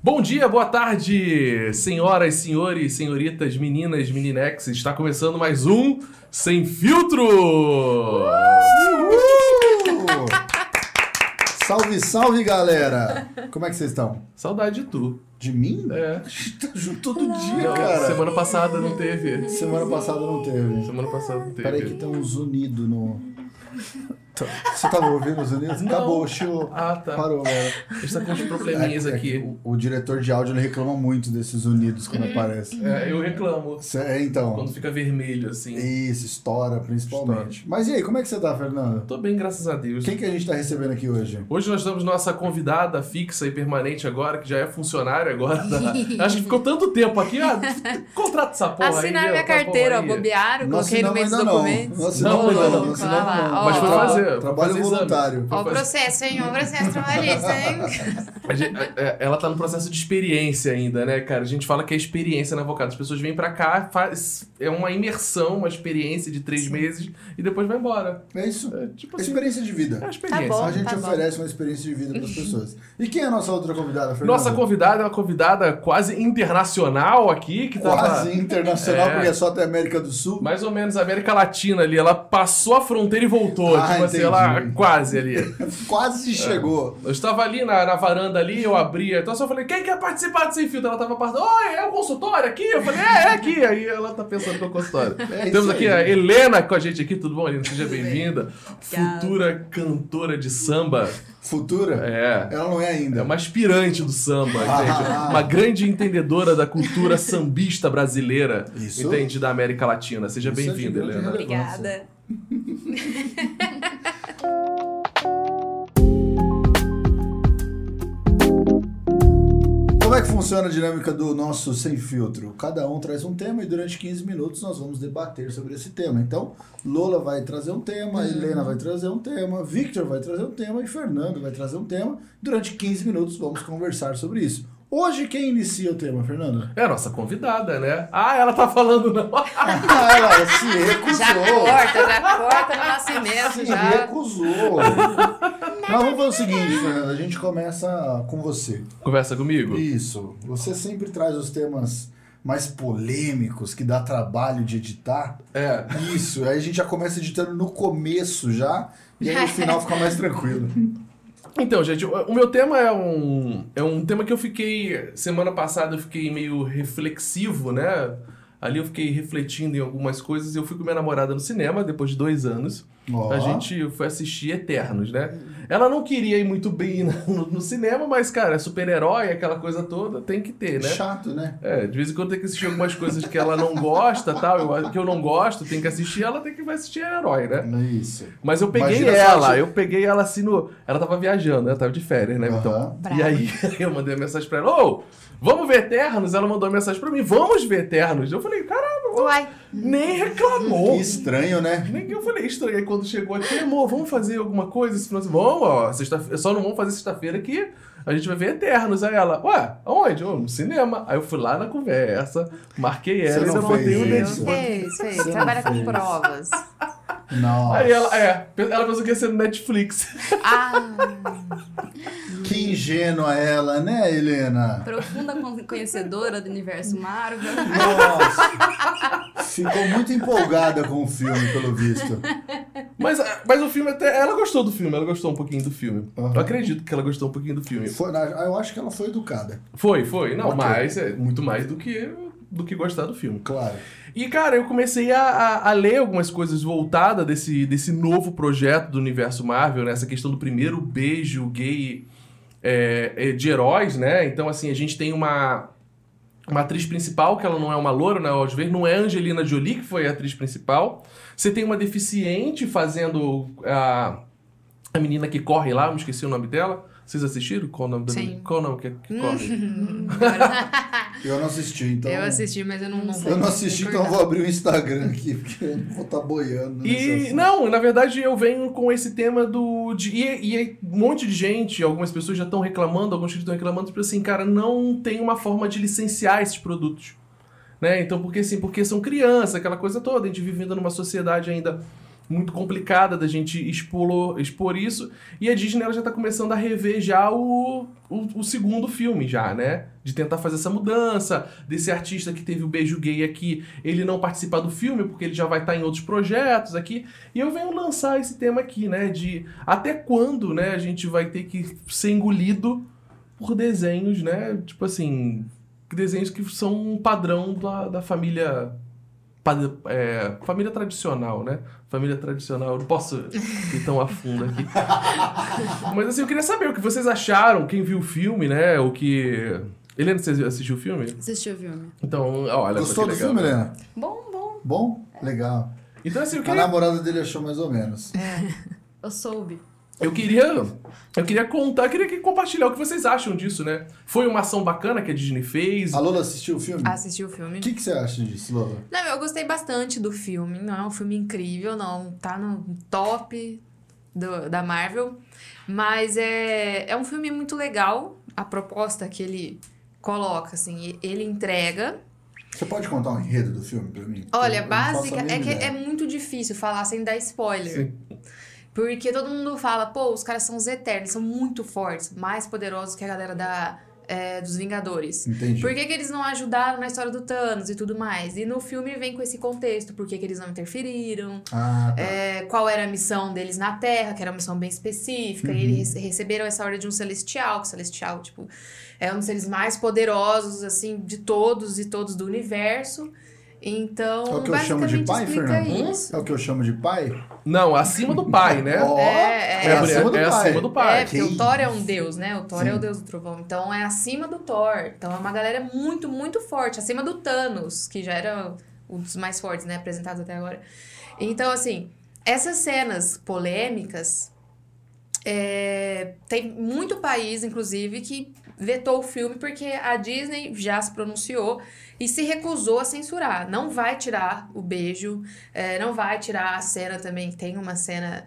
Bom dia, boa tarde, senhoras, senhores, senhoritas, meninas, meninex. Está começando mais um Sem Filtro! Uhul! Salve, salve, galera! Como é que vocês estão? Saudade de tu. De mim? É. A gente tá junto todo dia, Não, cara. Semana passada não teve. Semana passada não teve. Semana passada não teve. Peraí que uns unidos no... Tá- Você tava ouvindo os unidos? Não. Acabou, chiou. Ah, tá. Parou, galera. A gente tá com uns probleminhas É- é aqui. que O, o diretor de áudio ele reclama muito desses unidos quando Uhum. aparece. É, eu reclamo. Cê- É, então. Quando fica vermelho, assim. Isso, estoura, principalmente. Mas e aí, como é que você tá, Fernando? Tô bem, graças a Deus. Quem que a gente tá recebendo aqui hoje? Hoje nós temos nossa convidada fixa e permanente agora, que já é funcionária agora. da- Acho que ficou tanto tempo aqui. Ah, contrata essa porra aí. Assinaram ó, minha tá carteira, ó, aí. bobearam, Não coloquei no meio dos não. documentos. Não Não, não, não, não, não. não. Mas foi Tra- fazer, Trabalho fazer voluntário. Ó o processo, hein? Ó o processo trabalhista, hein? A gente- é, ela tá no processo de experiência ainda, né, cara? A gente fala que é experiência na Avocado. As pessoas vêm pra cá, faz, é uma imersão, uma experiência de três meses e depois vai embora. É isso. É tipo assim, Experiência de vida. é uma experiência. Tá bom. a gente tá bom. oferece uma experiência de vida para as pessoas. E quem é a nossa outra convidada, Fernando? Nossa convidada é uma convidada quase internacional aqui, que tava Quase internacional, É. porque é só até América do Sul. mais ou menos América Latina ali. Ela passou a fronteira e voltou. Ah, tipo entendi. ela quase ali. Quase chegou. Eu estava ali na, na varanda ali, eu abria, então eu só falei, quem quer participar do Sem Filtro? Ela tava participando, oi, é o consultório aqui? Eu falei, é, é aqui. Aí ela tá pensando que é o consultório. É Temos aqui aí. a Helena com a gente aqui, tudo bom, Helena? Seja bem-vinda. Futura cantora de samba. Futura? É. Ela não é ainda. É uma aspirante do samba, Ah. entende? Uma grande entendedora da cultura sambista brasileira, Isso. entende? Da América Latina. Seja é bem-vinda, Helena. Obrigada. É que funciona a dinâmica do nosso Sem Filtro? Cada um traz um tema e durante 15 minutos nós vamos debater sobre esse tema. Então, Lola vai trazer um tema, Helena vai trazer um tema, Victor vai trazer um tema e Fernando vai trazer um tema. Durante 15 minutos vamos conversar sobre isso. Hoje, quem inicia o tema, Fernando? É a nossa convidada, né? Ah, ela tá falando não. Ah, ela se recusou. Já corta, já corta no nascimento, Se já. recusou. Mas vamos fazer o seguinte, Fernando. A gente começa com você. Conversa comigo. Isso. Você sempre traz os temas mais polêmicos, que dá trabalho de editar. É. Isso. Aí a gente já começa editando no começo já. E aí no final fica mais tranquilo. Então, gente, o o meu tema é um, é um tema que eu fiquei. Semana passada eu fiquei meio reflexivo, né? Ali eu fiquei refletindo em algumas coisas. Eu fui com minha namorada no cinema depois de dois anos. Ó. A gente foi assistir Eternos, né? Ela não queria ir muito bem no, no cinema, mas, cara, é super-herói, aquela coisa toda, tem que ter, né? Chato, né? É, de vez em quando tem que assistir algumas coisas que ela não gosta, tal, eu- que eu não gosto, tem que assistir, ela tem que vai assistir herói, né? Isso. Mas eu peguei Imagina ela, eu peguei ela assim no. Ela tava viajando, né? Ela tava de férias, né? Aham. Então. Brava. E aí eu mandei uma mensagem pra ela: Ô, vamos ver Eternos? Ela mandou uma mensagem pra mim: Vamos ver Eternos. Eu falei: Caramba, Uai, nem reclamou. Que estranho, né? Nem eu falei estranho. Aí quando chegou aqui, amor, vamos fazer alguma coisa esse final de semana? Vamos, ó, sexta só não vamos fazer sexta-feira que a gente vai ver Eternos. Aí ela, ué, aonde? "Ô, no cinema. Aí eu fui lá na conversa, marquei ela Você e não eu botei fez o isso? dedo. fez, fez. Você não Trabalha com provas. Nossa. Aí ela, é, ela pensou que ia ser no Netflix. Ah, Que ingênua ela, né, Helena? profunda con- conhecedora do universo Marvel. Nossa. Ficou muito empolgada com o filme, pelo visto. Mas, mas o filme até. Ela gostou do filme, ela gostou um pouquinho do filme. Aham. Eu acredito que ela gostou um pouquinho do filme. Foi, eu acho que ela foi educada. Foi, foi. Não, Ok. mas é muito mais do que, do que gostar do filme. Claro. E, cara, eu comecei a, a, a ler algumas coisas voltadas desse, desse novo projeto do universo Marvel, né? Essa questão do primeiro beijo gay é, é, de heróis, né? Então, assim, a gente tem uma, uma atriz principal, que ela não é uma loura, né? Ao ver, não é a Angelina Jolie, que foi a atriz principal. Você tem uma deficiente fazendo a, a menina que corre lá, eu me esqueci o nome dela. Vocês assistiram? Qual o nome da Sim. Qual o nome que, que corre? Eu não assisti, então. eu assisti, mas eu não, não Eu não assisti, então eu vou abrir o Instagram aqui, porque eu não vou estar boiando. nesse E não, na verdade eu venho com esse tema do. De, e, e um monte de gente, algumas pessoas já estão reclamando, alguns que estão reclamando, tipo assim, cara, não tem uma forma de licenciar esses produtos. Né? Então, porque assim, porque são crianças, aquela coisa toda, a gente vivendo numa sociedade ainda muito complicada da gente expor, expor isso. E a Disney ela já tá começando a rever já o, o, o segundo filme, já, né? De tentar fazer essa mudança, desse artista que teve o beijo gay aqui, ele não participar do filme, porque ele já vai estar em outros projetos aqui. E eu venho lançar esse tema aqui, né? De até quando, né, a gente vai ter que ser engolido por desenhos, né? Tipo assim, desenhos que são um padrão da, da família é, família tradicional, né? Família tradicional, eu não posso ir tão a fundo aqui. Mas assim, eu queria saber o que vocês acharam, quem viu o filme, né? O que. Helena, você assistiu o filme? Assistiu o filme. Então, olha Gostou do que legal. filme, Helena? Bom, bom. Bom? Legal. Então, assim, eu A queria, namorada dele achou mais ou menos. Eu soube. Eu queria. Eu queria contar, eu queria que- compartilhar o que vocês acham disso, né? Foi uma ação bacana que a Disney fez. A Lola assistiu o filme? Assisti o filme. O que, que você acha disso, Lola? Não, eu gostei bastante do filme. Não é um filme incrível, não. Tá no top do- da Marvel. Mas é, é um filme muito legal. A proposta que ele coloca, assim, ele entrega. Você pode contar um enredo do filme pra mim? Olha, básica. É que é ideia. muito difícil falar sem dar spoiler. Sim. Porque todo mundo fala, pô, os caras são os eternos, são muito fortes, mais poderosos que a galera da, é, dos Vingadores. Entendi. Por que, que eles não ajudaram na história do Thanos e tudo mais? E no filme vem com esse contexto, por que, que eles não interferiram, Ah, tá. é, qual era a missão deles na Terra, que era uma missão bem específica, e eles receberam essa ordem de um celestial, que o celestial, tipo, é um dos seres mais poderosos, assim, de todos e todos do universo. Então, É o que eu chamo de pai, Fernando? isso. É o que eu chamo de pai? Não, acima do pai, né? Ó, É, é, acima do é pai. acima do pai. É, porque Que o Thor é um deus, né? O Thor é Sim. o deus do trovão. Então é acima do Thor. Então é uma galera muito, muito forte. Acima do Thanos, que já era um dos mais fortes, né? Apresentados até agora. Então, assim, essas cenas polêmicas. é, tem muito país, inclusive, que vetou o filme porque a Disney já se pronunciou e se recusou a censurar. Não vai tirar o beijo, é, não vai tirar a cena também, tem uma cena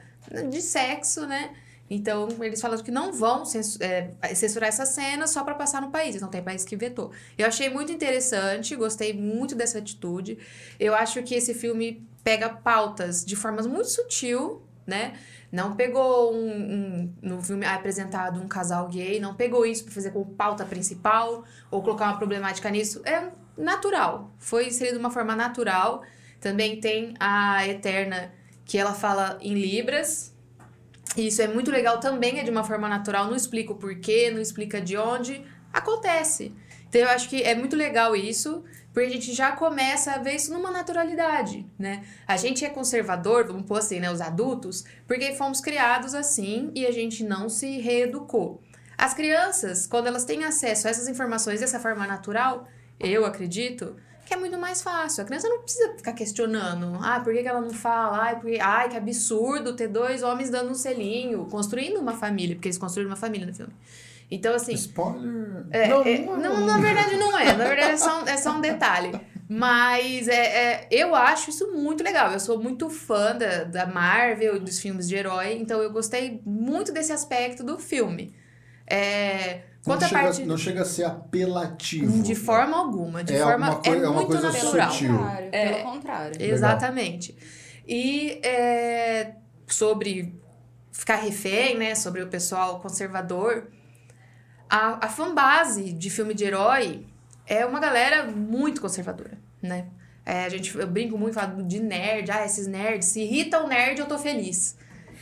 de sexo, né? Então, eles falaram que não vão é, censurar essa cena só para passar no país. Não tem país que vetou. Eu achei muito interessante, gostei muito dessa atitude. Eu acho que esse filme pega pautas de formas muito sutil, né? Não pegou um, um- no filme apresentado um casal gay, não pegou isso para fazer como pauta principal ou colocar uma problemática nisso. É natural. Foi inserido de uma forma natural. Também tem a Eterna, que ela fala em Libras. E isso é muito legal também, é de uma forma natural. Não explica o porquê, não explica de onde. Acontece. Então eu acho que é muito legal isso, porque a gente já começa a ver isso numa naturalidade, né? A gente é conservador, vamos pôr assim, né? Os adultos, porque fomos criados assim e a gente não se reeducou. As crianças, quando elas têm acesso a essas informações dessa forma natural, eu acredito que é muito mais fácil. A criança não precisa ficar questionando. Ah, por que, ela não fala? Ai, porque, ai, que absurdo ter dois homens dando um selinho, construindo uma família, porque eles construíram uma família no filme. Então, assim. Spoiler. É, Não, é, não é. não, na verdade não é. Na verdade é só, um- é só um detalhe. Mas é, é, eu acho isso muito legal. Eu sou muito fã da, da Marvel e dos filmes de herói, então eu gostei muito desse aspecto do filme. É, Não chega, parte. não chega a ser apelativo. De forma alguma. De É forma. alguma coi- é é uma muito coisa natural. sutil. contrário, É. Pelo contrário. Legal. Exatamente. E é, sobre ficar refém, né? Sobre o pessoal conservador. A, a fanbase de filme de herói é uma galera muito conservadora, né? É, a gente, eu brinco muito falo de nerd. Ah, esses nerds. Se irrita o nerd, eu tô feliz.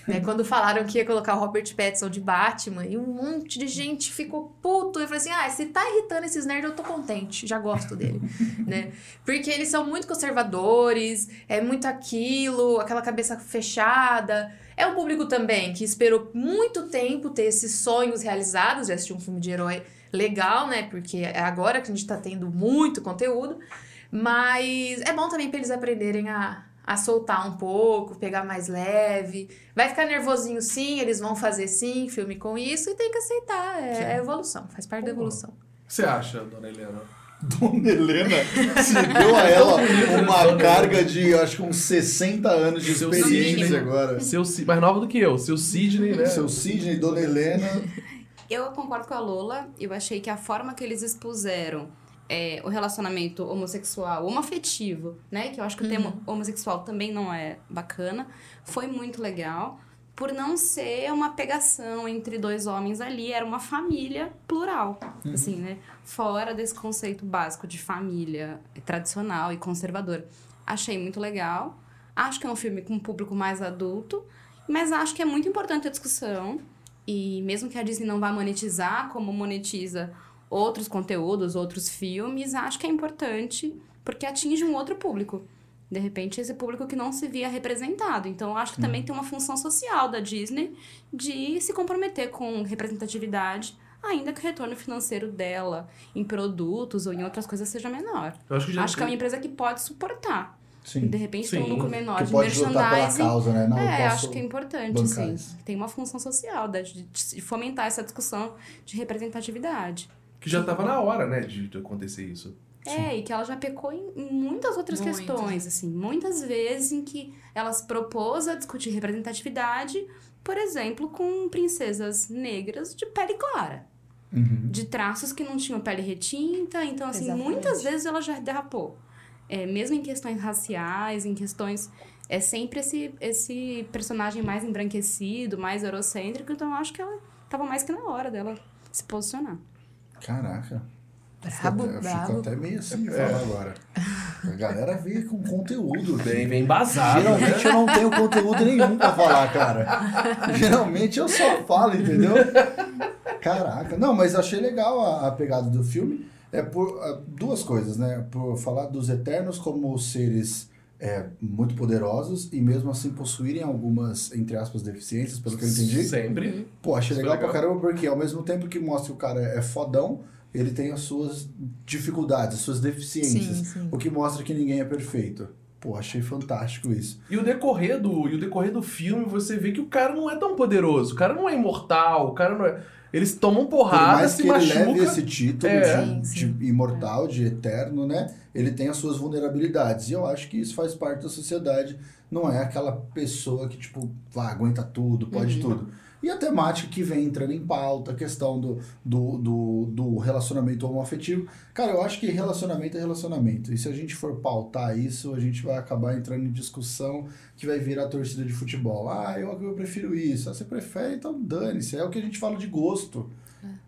Né? Quando falaram que ia colocar o Robert Pattinson de Batman e um monte de gente ficou puto. Eu falei assim: ah, se tá irritando esses nerds, eu tô contente. Já gosto dele. né? Porque eles são muito conservadores, é muito aquilo, aquela cabeça fechada. É um público também que esperou muito tempo ter esses sonhos realizados de assistir um filme de herói legal, né? Porque é agora que a gente tá tendo muito conteúdo. Mas é bom também pra eles aprenderem a, a soltar um pouco, pegar mais leve. Vai ficar nervosinho sim, eles vão fazer sim, filme com isso, e tem que aceitar. É, é evolução, faz parte da evolução. O que você acha, dona Helena? Dona Helena, você deu a ela uma carga de, acho que uns 60 anos de Seu experiência Sidney. agora. Seu, mais nova do que eu, seu Sidney, né? Seu Sidney, Dona Helena. Eu concordo com a Lola. Eu achei que a forma que eles expuseram é, o relacionamento homossexual, homoafetivo, né? Que eu acho que o termo homossexual também não é bacana. Foi muito legal. Por não ser uma pegação entre dois homens ali, era uma família plural, assim, né? Fora desse conceito básico de família tradicional e conservador. Achei muito legal. Acho que é um filme com um público mais adulto, mas acho que é muito importante a discussão. E mesmo que a Disney não vá monetizar como monetiza outros conteúdos, outros filmes, acho que é importante porque atinge um outro público. De repente, esse público que não se via representado. Então, acho que também tem uma função social da Disney de se comprometer com representatividade, ainda que o retorno financeiro dela em produtos ou em outras coisas seja menor. Eu acho que já Acho que é uma empresa que pode suportar. Sim. De repente tem um Sim. lucro menor Que de merchandising. causa, né? Não, é, acho que é importante, bancar sim. isso. Tem uma função social da- de, de fomentar essa discussão de representatividade. Que já tava na hora, né, de, de acontecer isso. É, e que ela já pecou em, muitas outras Muitas. questões, assim. Muitas vezes em que ela se propôs a discutir representatividade, por exemplo, com princesas negras de pele clara. Uhum. De traços que não tinham pele retinta. Então, assim, Exatamente. muitas vezes ela já derrapou. É, mesmo em questões raciais, em questões... É sempre esse, esse personagem mais embranquecido, mais eurocêntrico. Então, eu acho que ela tava mais que na hora dela se posicionar. Caraca. Brabo, eu fico brabo. até meio assim de É. falar agora. A galera veio com conteúdo. Bem, bem embasado, né? Geralmente eu não tenho conteúdo nenhum pra falar, cara. Geralmente eu só falo, entendeu? Caraca. Não, mas achei legal a, a pegada do filme. É por ah, duas coisas, né? Por falar dos Eternos como seres é, muito poderosos e mesmo assim possuírem algumas, entre aspas, deficiências, pelo que eu entendi. Sempre. Pô, achei Isso foi legal, pra legal. caramba, porque ao mesmo tempo que mostra que o cara é fodão, ele tem as suas dificuldades, as suas deficiências. Sim, sim. O que mostra que ninguém é perfeito. Pô, achei fantástico isso. E o decorrer do, e o decorrer do filme, você vê que o cara não é tão poderoso. O cara não é imortal, o cara não é. Eles tomam Por porrada, mais se que ele machuca. leve esse título É. de, Sim, de imortal, de eterno, né? Ele tem as suas vulnerabilidades. E eu acho que isso faz parte da sociedade. Não é aquela pessoa que, tipo, vá, aguenta tudo, pode Uhum. tudo. E a temática que vem entrando em pauta, a questão do, do, do, do relacionamento homoafetivo. Cara, eu acho que relacionamento é relacionamento. E se a gente for pautar isso, a gente vai acabar entrando em discussão que vai virar torcida de futebol. Ah, eu, eu prefiro isso. Ah, você prefere? Então dane-se. É o que a gente fala de gosto.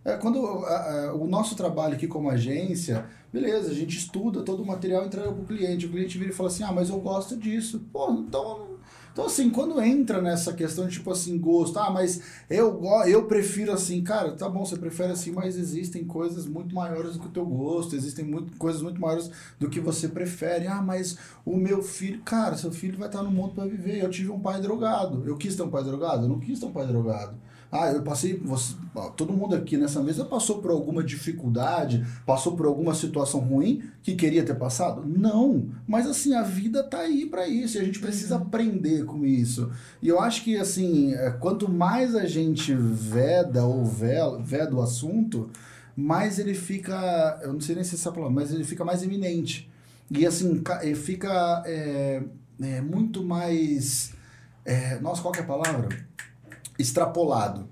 É, quando a- a- o nosso trabalho aqui como agência, beleza, a gente estuda todo o material e entrega para o cliente. O cliente vira e fala assim: ah, mas eu gosto disso. Pô, então. Então, assim, quando entra nessa questão de tipo assim, gosto, ah, mas eu, eu prefiro assim, cara, tá bom, você prefere assim, mas existem coisas muito maiores do que o teu gosto, existem muito, coisas muito maiores do que você prefere. Ah, mas o meu filho, cara, seu filho vai estar no mundo para viver. Eu tive um pai drogado. Eu quis ter um pai drogado? Eu não quis ter um pai drogado. Ah, eu passei. Você, todo mundo aqui nessa mesa passou por alguma dificuldade, passou por alguma situação ruim que queria ter passado? Não. Mas assim, a vida tá aí para isso. E a gente precisa aprender com isso. E eu acho que assim, é, quanto mais a gente veda ou vela, veda o assunto, mais ele fica. Eu não sei nem se essa palavra, mas ele fica mais eminente. E assim, fica é, é, muito mais. é, nossa, qual que é a palavra? Extrapolado.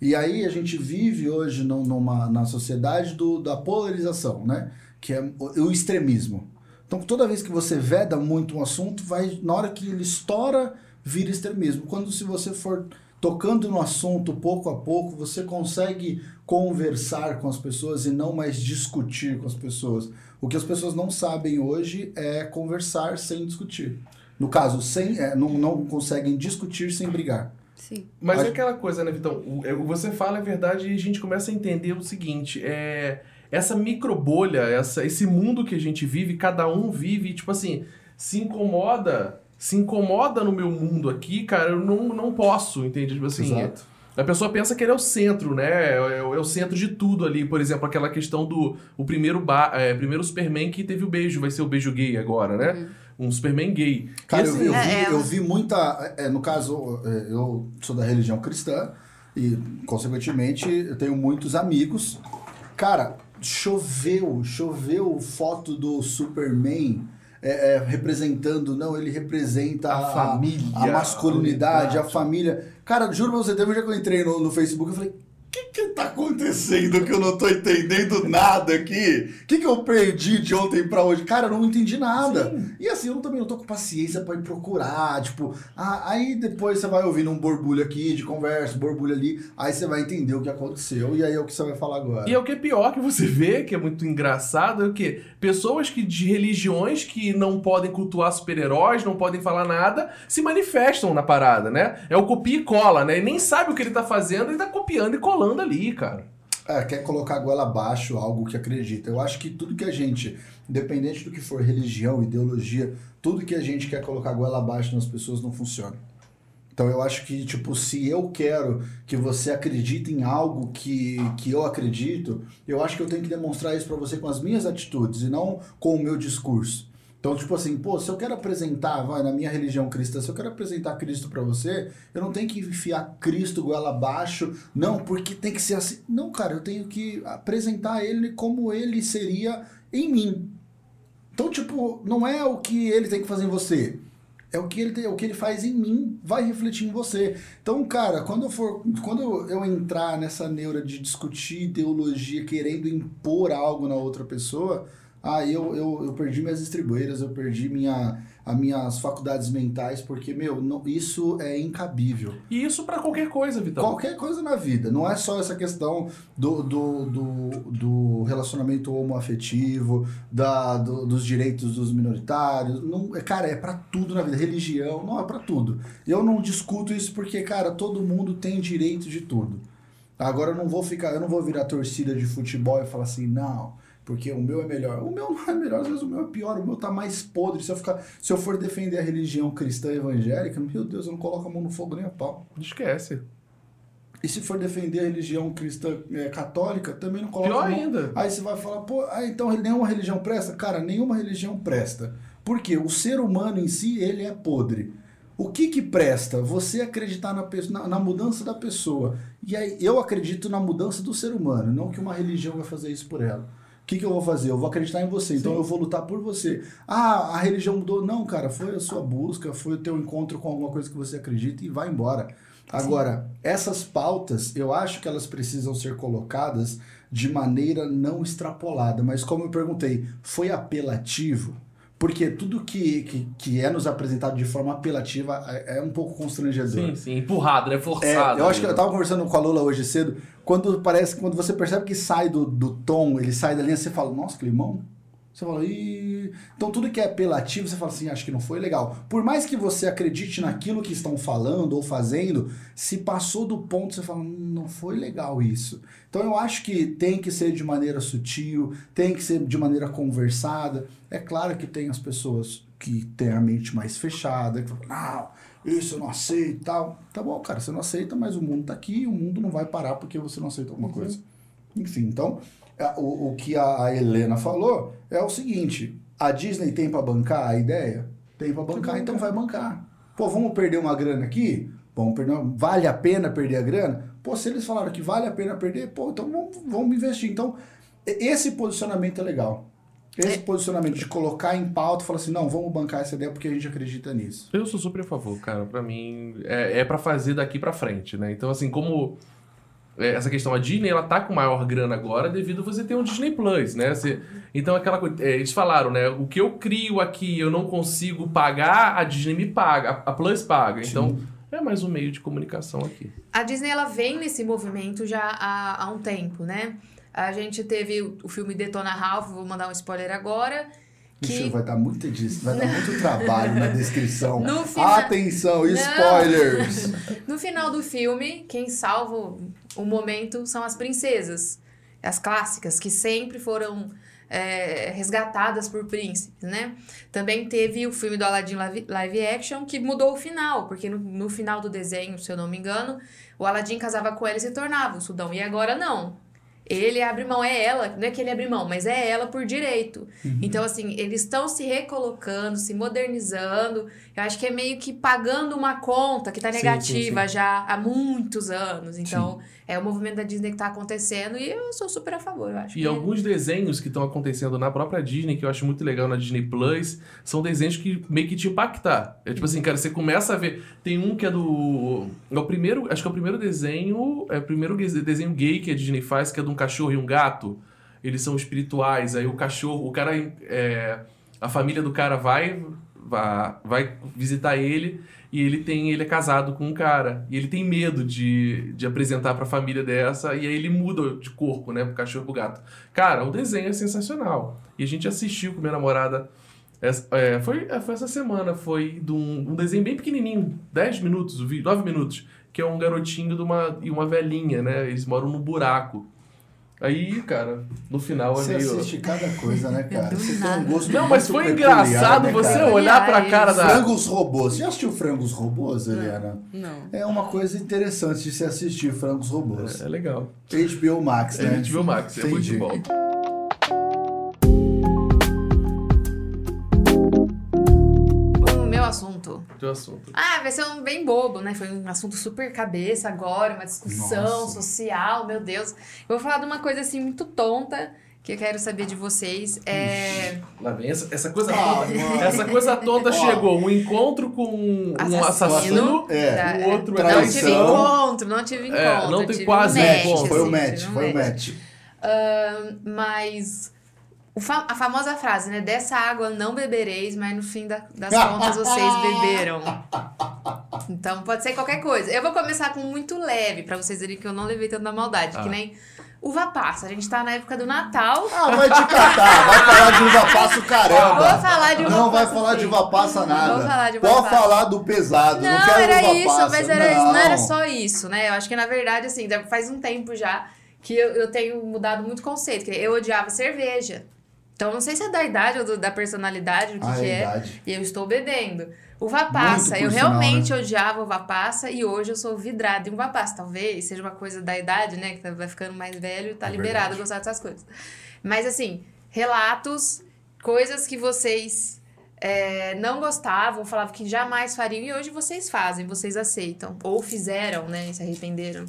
E aí a gente vive hoje num- numa, na sociedade do, da polarização, né? Que é o, o extremismo. Então toda vez que você veda muito um assunto, vai na hora que ele estoura, vira extremismo. Quando se você for tocando no assunto pouco a pouco, você consegue conversar com as pessoas e não mais discutir com as pessoas. O que as pessoas não sabem hoje é conversar sem discutir. No caso, sem, é, não, não conseguem discutir sem brigar. Sim. Mas Acho- é aquela coisa, né, Vitão? O, é, o que você fala é verdade e a gente começa a entender o seguinte: é, essa microbolha, essa, esse mundo que a gente vive, cada um vive, tipo assim, se incomoda, se incomoda no meu mundo aqui, cara, eu não, não posso, entende? Tipo assim. Exato. A pessoa pensa que ele é o centro, né? É, o- é o centro de tudo ali. Por exemplo, aquela questão do o primeiro, ba é, primeiro Superman que teve o beijo, vai ser o beijo gay agora, né? Um Superman gay. Cara, E, eu, assim, vi, eu, É, vi, é, eu vi muita. é, no caso, é, eu sou da religião cristã e, consequentemente, eu tenho muitos amigos. Cara, choveu, choveu foto do Superman é, é, representando. Não, ele representa A família, a masculinidade, a a família. Cara, juro pra você, teve um dia que eu entrei no, no Facebook e falei. Que que tá acontecendo que eu não tô entendendo nada aqui? O que que eu perdi de ontem pra hoje? Cara, eu não entendi nada. E assim, eu também não tô com paciência pra ir procurar, tipo, ah, aí depois você vai ouvindo um borbulho aqui de conversa, um borbulho ali, aí você vai entender o que aconteceu e aí é o que você vai falar agora. E é o que é pior que você vê, que é muito engraçado, é o que pessoas que de religiões que não podem cultuar super-heróis, não podem falar nada, se manifestam na parada, né? É o copia e cola, né? E nem sabe o que ele tá fazendo, ele tá copiando e colando ali, cara. É, quer colocar a goela abaixo algo que acredita. Eu acho que tudo que a gente, independente do que for religião, ideologia, tudo que a gente quer colocar a goela abaixo nas pessoas não funciona. Então eu acho que, tipo, se eu quero que você acredite em algo que, que eu acredito, eu acho que eu tenho que demonstrar isso para você com as minhas atitudes e não com o meu discurso. Então, tipo assim, pô, se eu quero apresentar, vai, na minha religião cristã, se eu quero apresentar Cristo para você, eu não tenho que enfiar Cristo goela abaixo, não, porque tem que ser assim. Não, cara, eu tenho que apresentar ele como ele seria em mim. Então, tipo, não é o que ele tem que fazer em você. É o que ele tem, o que ele faz em mim vai refletir em você. Então, cara, quando eu for, quando eu entrar nessa neura de discutir ideologia, querendo impor algo na outra pessoa, aí eu, eu, eu perdi minhas distribueiras, eu perdi minha, as minhas faculdades mentais, porque, meu, não, isso é incabível. E isso pra qualquer coisa, Vitão. Qualquer coisa na vida. Não é só essa questão do, do, do, do relacionamento homoafetivo, da, do, dos direitos dos minoritários. Não, é, cara, é pra tudo na vida. Religião, não, é pra tudo. Eu não discuto isso porque, cara, todo mundo tem direito de tudo. Agora eu não vou ficar, eu não vou virar torcida de futebol e falar assim, não, porque o meu é melhor. O meu não é melhor, às vezes o meu é pior, o meu tá mais podre. Se eu, ficar, se eu for defender a religião cristã evangélica, meu Deus, eu não coloco a mão no fogo nem a pau. Esquece. E se for defender a religião cristã é, católica, também não coloca Pior a mão. ainda. Aí você vai falar, pô, ah, então nenhuma religião presta? Cara, nenhuma religião presta. Porque o ser humano em si, ele é podre. O que que presta? Você acreditar na, na, na mudança da pessoa. E aí, eu acredito na mudança do ser humano, não que uma religião vai fazer isso por ela. O que, que eu vou fazer? Eu vou acreditar em você, então Sim. eu vou lutar por você. Ah, a religião mudou. Não, cara, foi a sua busca, foi o teu encontro com alguma coisa que você acredita e vai embora. Agora, essas pautas, eu acho que elas precisam ser colocadas de maneira não extrapolada. Mas como eu perguntei, foi apelativo? Porque tudo que, que, que é nos apresentado de forma apelativa é, é um pouco constrangedor. Sim, sim. Empurrado, né? É, Forçado. eu acho que eu né? tava conversando com a Lula hoje cedo, quando parece quando você percebe que sai do, do tom, ele sai da linha, você fala, nossa, que limão. Você fala, Ih... então tudo que é apelativo, você fala assim, acho que não foi legal. Por mais que você acredite naquilo que estão falando ou fazendo, se passou do ponto, você fala, "Hum, não foi legal isso. Então eu acho que tem que ser de maneira sutil, tem que ser de maneira conversada. É claro que tem as pessoas que têm a mente mais fechada, que falam, não, isso eu não aceito e tal. Tá bom, cara, você não aceita, mas o mundo tá aqui o mundo não vai parar porque você não aceita alguma coisa. Enfim, então, o, o que a, a Helena falou é o seguinte: a Disney tem pra bancar a ideia? Tem pra bancar, então vai bancar. Pô, vamos perder uma grana aqui? Vamos perder, uma- vale a pena perder a grana? Pô, se eles falaram que vale a pena perder, pô, então vamos, vamos investir. Então, esse posicionamento é legal. Esse posicionamento de colocar em pauta e falar assim, não, vamos bancar essa ideia porque a gente acredita nisso. Eu sou super a favor, cara. Pra mim, é, é para fazer daqui pra frente, né? Então, assim, como é, essa questão, a Disney, ela tá com maior grana agora devido a você ter um Disney Plus, né? Você- então, aquela coisa, é, eles falaram, né? O que eu crio aqui, eu não consigo pagar, a Disney me paga, a, Plus paga. Então, é mais um meio de comunicação aqui. A Disney ela vem nesse movimento já há, há um tempo, né? A gente teve o, o filme Detona Ralph, vou mandar um spoiler agora. Que vai dar muito disso, vai dar muito trabalho na descrição. No final- Atenção, spoilers! no final do filme, quem salva o- o momento são as princesas. As clássicas, que sempre foram é, resgatadas por príncipes, né? Também teve o filme do Aladdin live, live action, que mudou o final, porque no, no final do desenho, se eu não me engano, o Aladdin casava com ela e se tornava o Sudão. E agora não. Ele abre mão, é ela, não é que ele abre mão, mas é ela por direito. Então, assim, eles estão se recolocando, se modernizando. Eu acho que é meio que pagando uma conta que tá Sim, negativa sim, sim. já há muitos anos. Então, é o movimento da Disney que tá acontecendo e eu sou super a favor, eu acho. E que- alguns desenhos que estão acontecendo na própria Disney, que eu acho muito legal na Disney Plus, são desenhos que meio que te impactar. É tipo assim, cara, você começa a ver. Tem um que é do. É o primeiro. Acho que é o primeiro desenho. É o primeiro desenho gay que a Disney faz, que é de um cachorro e um gato. Eles são espirituais. Aí o cachorro. O cara. É, a família do cara vai. Vai, vai visitar ele e ele tem ele é casado com um cara e ele tem medo de, de apresentar pra família dessa e aí ele muda de corpo, né, pro cachorro pro gato. Cara, o desenho é sensacional. E a gente assistiu com minha namorada essa, é, foi, é, foi essa semana, foi de um, um desenho bem pequenininho, 10 minutos o vídeo, 9 minutos, que é um garotinho de uma, e uma velhinha, né? Eles moram num buraco. Aí, cara, no final é Você meio... assiste cada coisa, né, cara? Você tem um gosto Não, mas foi engraçado né, você olhar pra cara da... Frangos robôs. Você já assistiu Frangos robôs, Eliana? Não. É uma coisa interessante de se assistir Frangos robôs. É, é legal. HBO Max, É né? HBO Max, é Entendi. muito bom. Assunto. Teu assunto. Ah, vai ser um bem bobo, né? Foi um assunto super cabeça agora, uma discussão Nossa. social, meu Deus. Eu vou falar de uma coisa assim muito tonta que eu quero saber de vocês. É. Lá vem essa, essa coisa toda. mano. Essa coisa toda Ó. chegou. Um encontro com um assassino. É. da- o outro é não traição. tive encontro, não tive encontro. É, não tem tive quase um match, encontro. Foi o assim, match, um foi o match. Ahn, mas o fa- a famosa frase, né? Dessa água não bebereis, mas no fim da- das contas vocês beberam. Então pode ser qualquer coisa. Eu vou começar com muito leve, pra vocês verem que eu não levei tanto na maldade. Ah. Que nem uva passa. A gente tá na época do Natal. Ah, vai te catar, vai falar de uva passa o caramba. Vou falar de uva Não vai falar de uva passa nada. Vou falar de uva Pode passa. falar do pesado, não, Não, quero era uva isso, passa. mas era, não. não era só isso, né? Eu acho que na verdade, assim, faz um tempo já que eu, eu tenho mudado muito o conceito. que Eu odiava cerveja. Então, não sei se é da idade ou do- da personalidade, o que, Ah, que é é. idade. E eu estou bebendo. Uva passa. Eu sinal, realmente né? odiava uva passa e hoje eu sou vidrada em uva passa. Talvez seja uma coisa da idade, né? Que vai ficando mais velho e tá É liberado a gostar dessas coisas. Mas assim, relatos, coisas que vocês é, não gostavam, falavam que jamais fariam e hoje vocês fazem, vocês aceitam. Ou fizeram, né? E se arrependeram.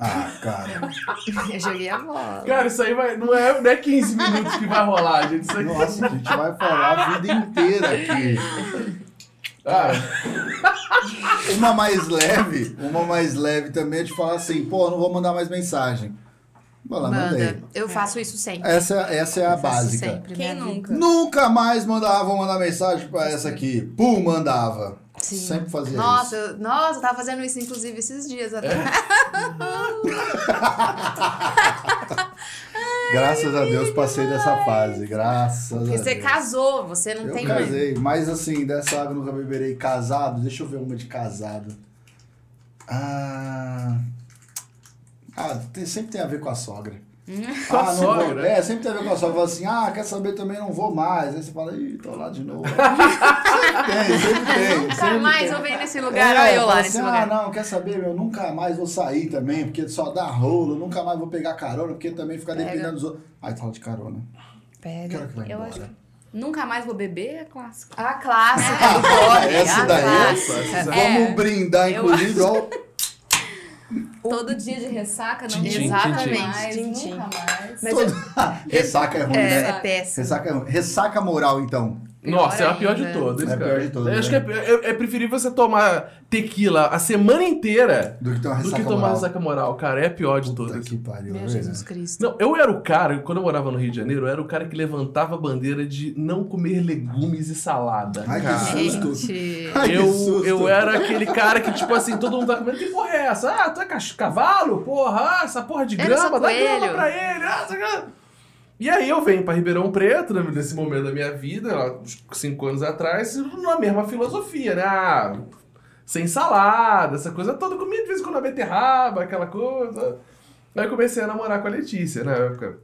Ah, cara. Eu joguei a bola. Cara, isso aí vai, não, é, não é 15 minutos que vai rolar, gente. Isso aí... Nossa, a gente vai falar a vida inteira aqui. Ah, Uma mais leve, uma mais leve também é de falar assim, pô, não vou mandar mais mensagem. Vai lá, mandei. Manda. Eu faço isso sempre. Essa, essa é a Eu básica. sempre, Quem nunca? Nunca mais mandava, vou mandar mensagem pra essa aqui. Pum, mandava. Sim. Sempre fazia Nossa, isso. eu, nossa, eu tava fazendo isso, inclusive, esses dias até. Graças a Deus passei dessa fase. Graças Porque a você Deus. casou, você não Eu tem casei, mas assim, dessa água eu nunca beberei casado. Deixa eu ver uma de casado. Ah. Ah, tem- sempre tem a ver com a sogra. Com a ah, não sogra, vou. É, sempre tem a ver com a sogra. Fala assim, ah, quer saber também, não vou mais. Aí você fala, ih, tô lá de novo. Sempre tem, sempre tem. Nunca sempre mais tem. vou vir nesse lugar, É, olha eu lá assim, nesse ah, lugar. não, quer saber, meu, nunca mais vou sair também, porque só dá rolo, nunca mais vou pegar carona, porque também fica Pega. dependendo dos outros. Ai, fala de carona. Pega. Quero que vai Eu embora. acho Nunca mais vou beber é clássico. A clássica do Bob, Essa a daí é- clássica. Vamos É. brindar, eu inclusive, ó. Todo dia de ressaca, não Tchim, vou tchim, Exatamente, mais, tchim, tchim. nunca mais. Ressaca é ruim, É, né? é péssimo. Ressaca é ruim. Ressaca moral, então. Nossa, é a pior de todas, É a pior de todas, Eu acho né? que é, é, preferível você tomar tequila a semana inteira Do que do que tomar ressaca moral, cara. É a pior de Puta todas. que pariu. Meu é Jesus. Cristo. Não, eu era o cara, quando eu morava no Rio de Janeiro, eu era o cara que levantava a bandeira de não comer legumes e salada. Ai, que cara. susto. Gente. Ai, que Eu, susto. eu era aquele cara que, tipo assim, todo mundo tá comendo. Que porra é essa? Ah, tu é cavalo? Porra, ah, essa porra de grama, dá grama pra ele. Ah, essa grama. E aí eu venho pra Ribeirão Preto, né, nesse momento da minha vida, lá, cinco anos atrás, na mesma filosofia, né? Ah, sem salada, essa coisa toda. Comia de vez em quando a beterraba, aquela coisa. Aí eu comecei a namorar com a Letícia na época.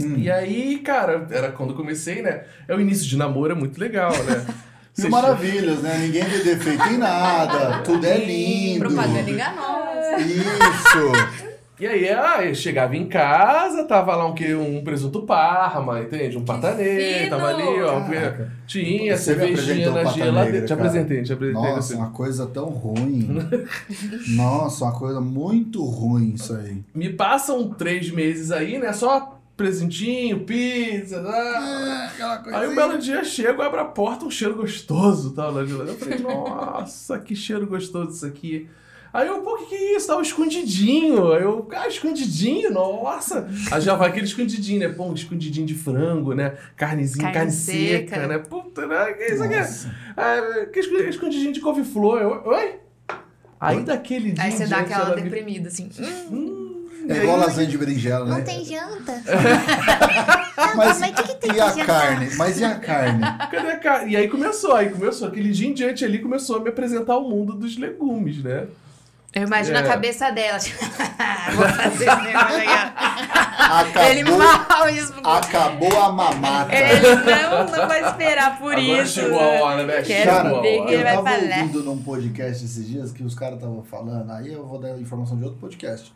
Hum. E aí, cara, era quando eu comecei, né? É o início de namoro, é muito legal, né? Mil Você maravilhas, né? Ninguém vê defeito em nada. Tudo é lindo. Propaganda enganosa. Isso. E aí, ah, eu chegava em casa, tava lá um, que, um presunto parma, entende? Um patanê, tava ali, ó. Caraca. Tinha cervejinha na geladeira. Te cara. apresentei, te apresentei. Nossa, uma coisa tão ruim. Nossa, uma coisa muito ruim isso aí. Me passam três meses aí, né? Só presentinho, pizza, né? É, aquela coisa Aí um belo dia chego, abro a porta, um cheiro gostoso, tal, na geladeira. Eu falei, nossa, que cheiro gostoso isso aqui. Aí eu, pô, o que, que é isso? Tava escondidinho. Aí eu, ah, escondidinho, nossa. Aí já vai aquele escondidinho, né? Pô, um escondidinho de frango, né? Carnezinha, Carne carne, seca. seca. né? Puta, né? Que isso aqui? Nossa. Ah, que esco- escondidinho de couve-flor. Eu, Oi? Aí daquele dia. Aí você dá aquela deprimida, assim. Hum, É igual lasanha de berinjela, né? Não tem janta? Mas, mas o que que tem e a carne? Mas e a carne? Cadê a carne? E aí começou, aí começou. Aquele dia em diante ali começou a me apresentar o mundo dos legumes, né? Eu imagino É. a cabeça dela. tipo, Vou fazer esse negócio ó. Ele Acabou, mal isso. acabou a mamata. Ele não, não vai esperar por Agora isso. chegou a hora, né? Quero Chegou a ver que ele eu vai tava falar. ouvindo num podcast esses dias que os caras estavam falando, aí eu vou dar informação de outro podcast,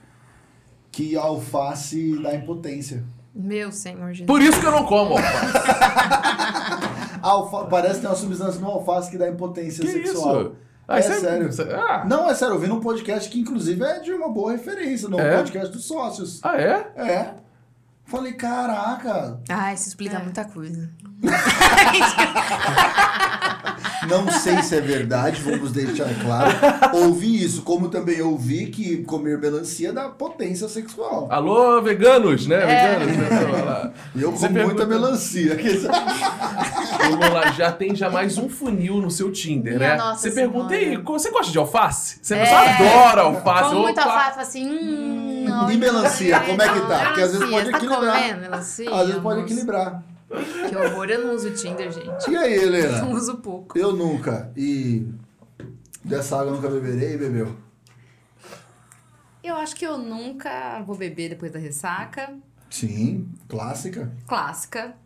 que a alface dá impotência. Meu senhor Jesus. Por isso que eu não como, alface. Alfa... Parece que tem uma substância no alface que dá impotência Que sexual. isso? Ah, É isso sério. é- Ah, Não, é sério, eu vi num podcast que inclusive é de uma boa referência, no É? podcast dos sócios. ah, é? É. Falei, caraca, Ah, isso explica É. muita coisa. não sei se é verdade, vamos deixar claro. Ouvi isso, como também ouvi que comer melancia dá potência sexual. Alô, veganos, né? É. Veganos, né? E eu Você como muita pergunta- melancia. Vamos lá, já tem já mais um funil no seu Tinder, Minha né? nossa você pergunta aí, senhora. você gosta de alface? Você É. adora alface? Como muito Opa! alface, assim, hum, não, E melancia, como é que tá? Porque às vezes pode tá equilibrar. comendo melancia? Às vezes pode equilibrar. Que horror, eu não uso Tinder, gente. E aí, Eu Helena? uso pouco. Eu nunca. E dessa água eu nunca beberei e bebeu. Eu acho que eu nunca vou beber depois da ressaca. Sim, clássica. Clássica.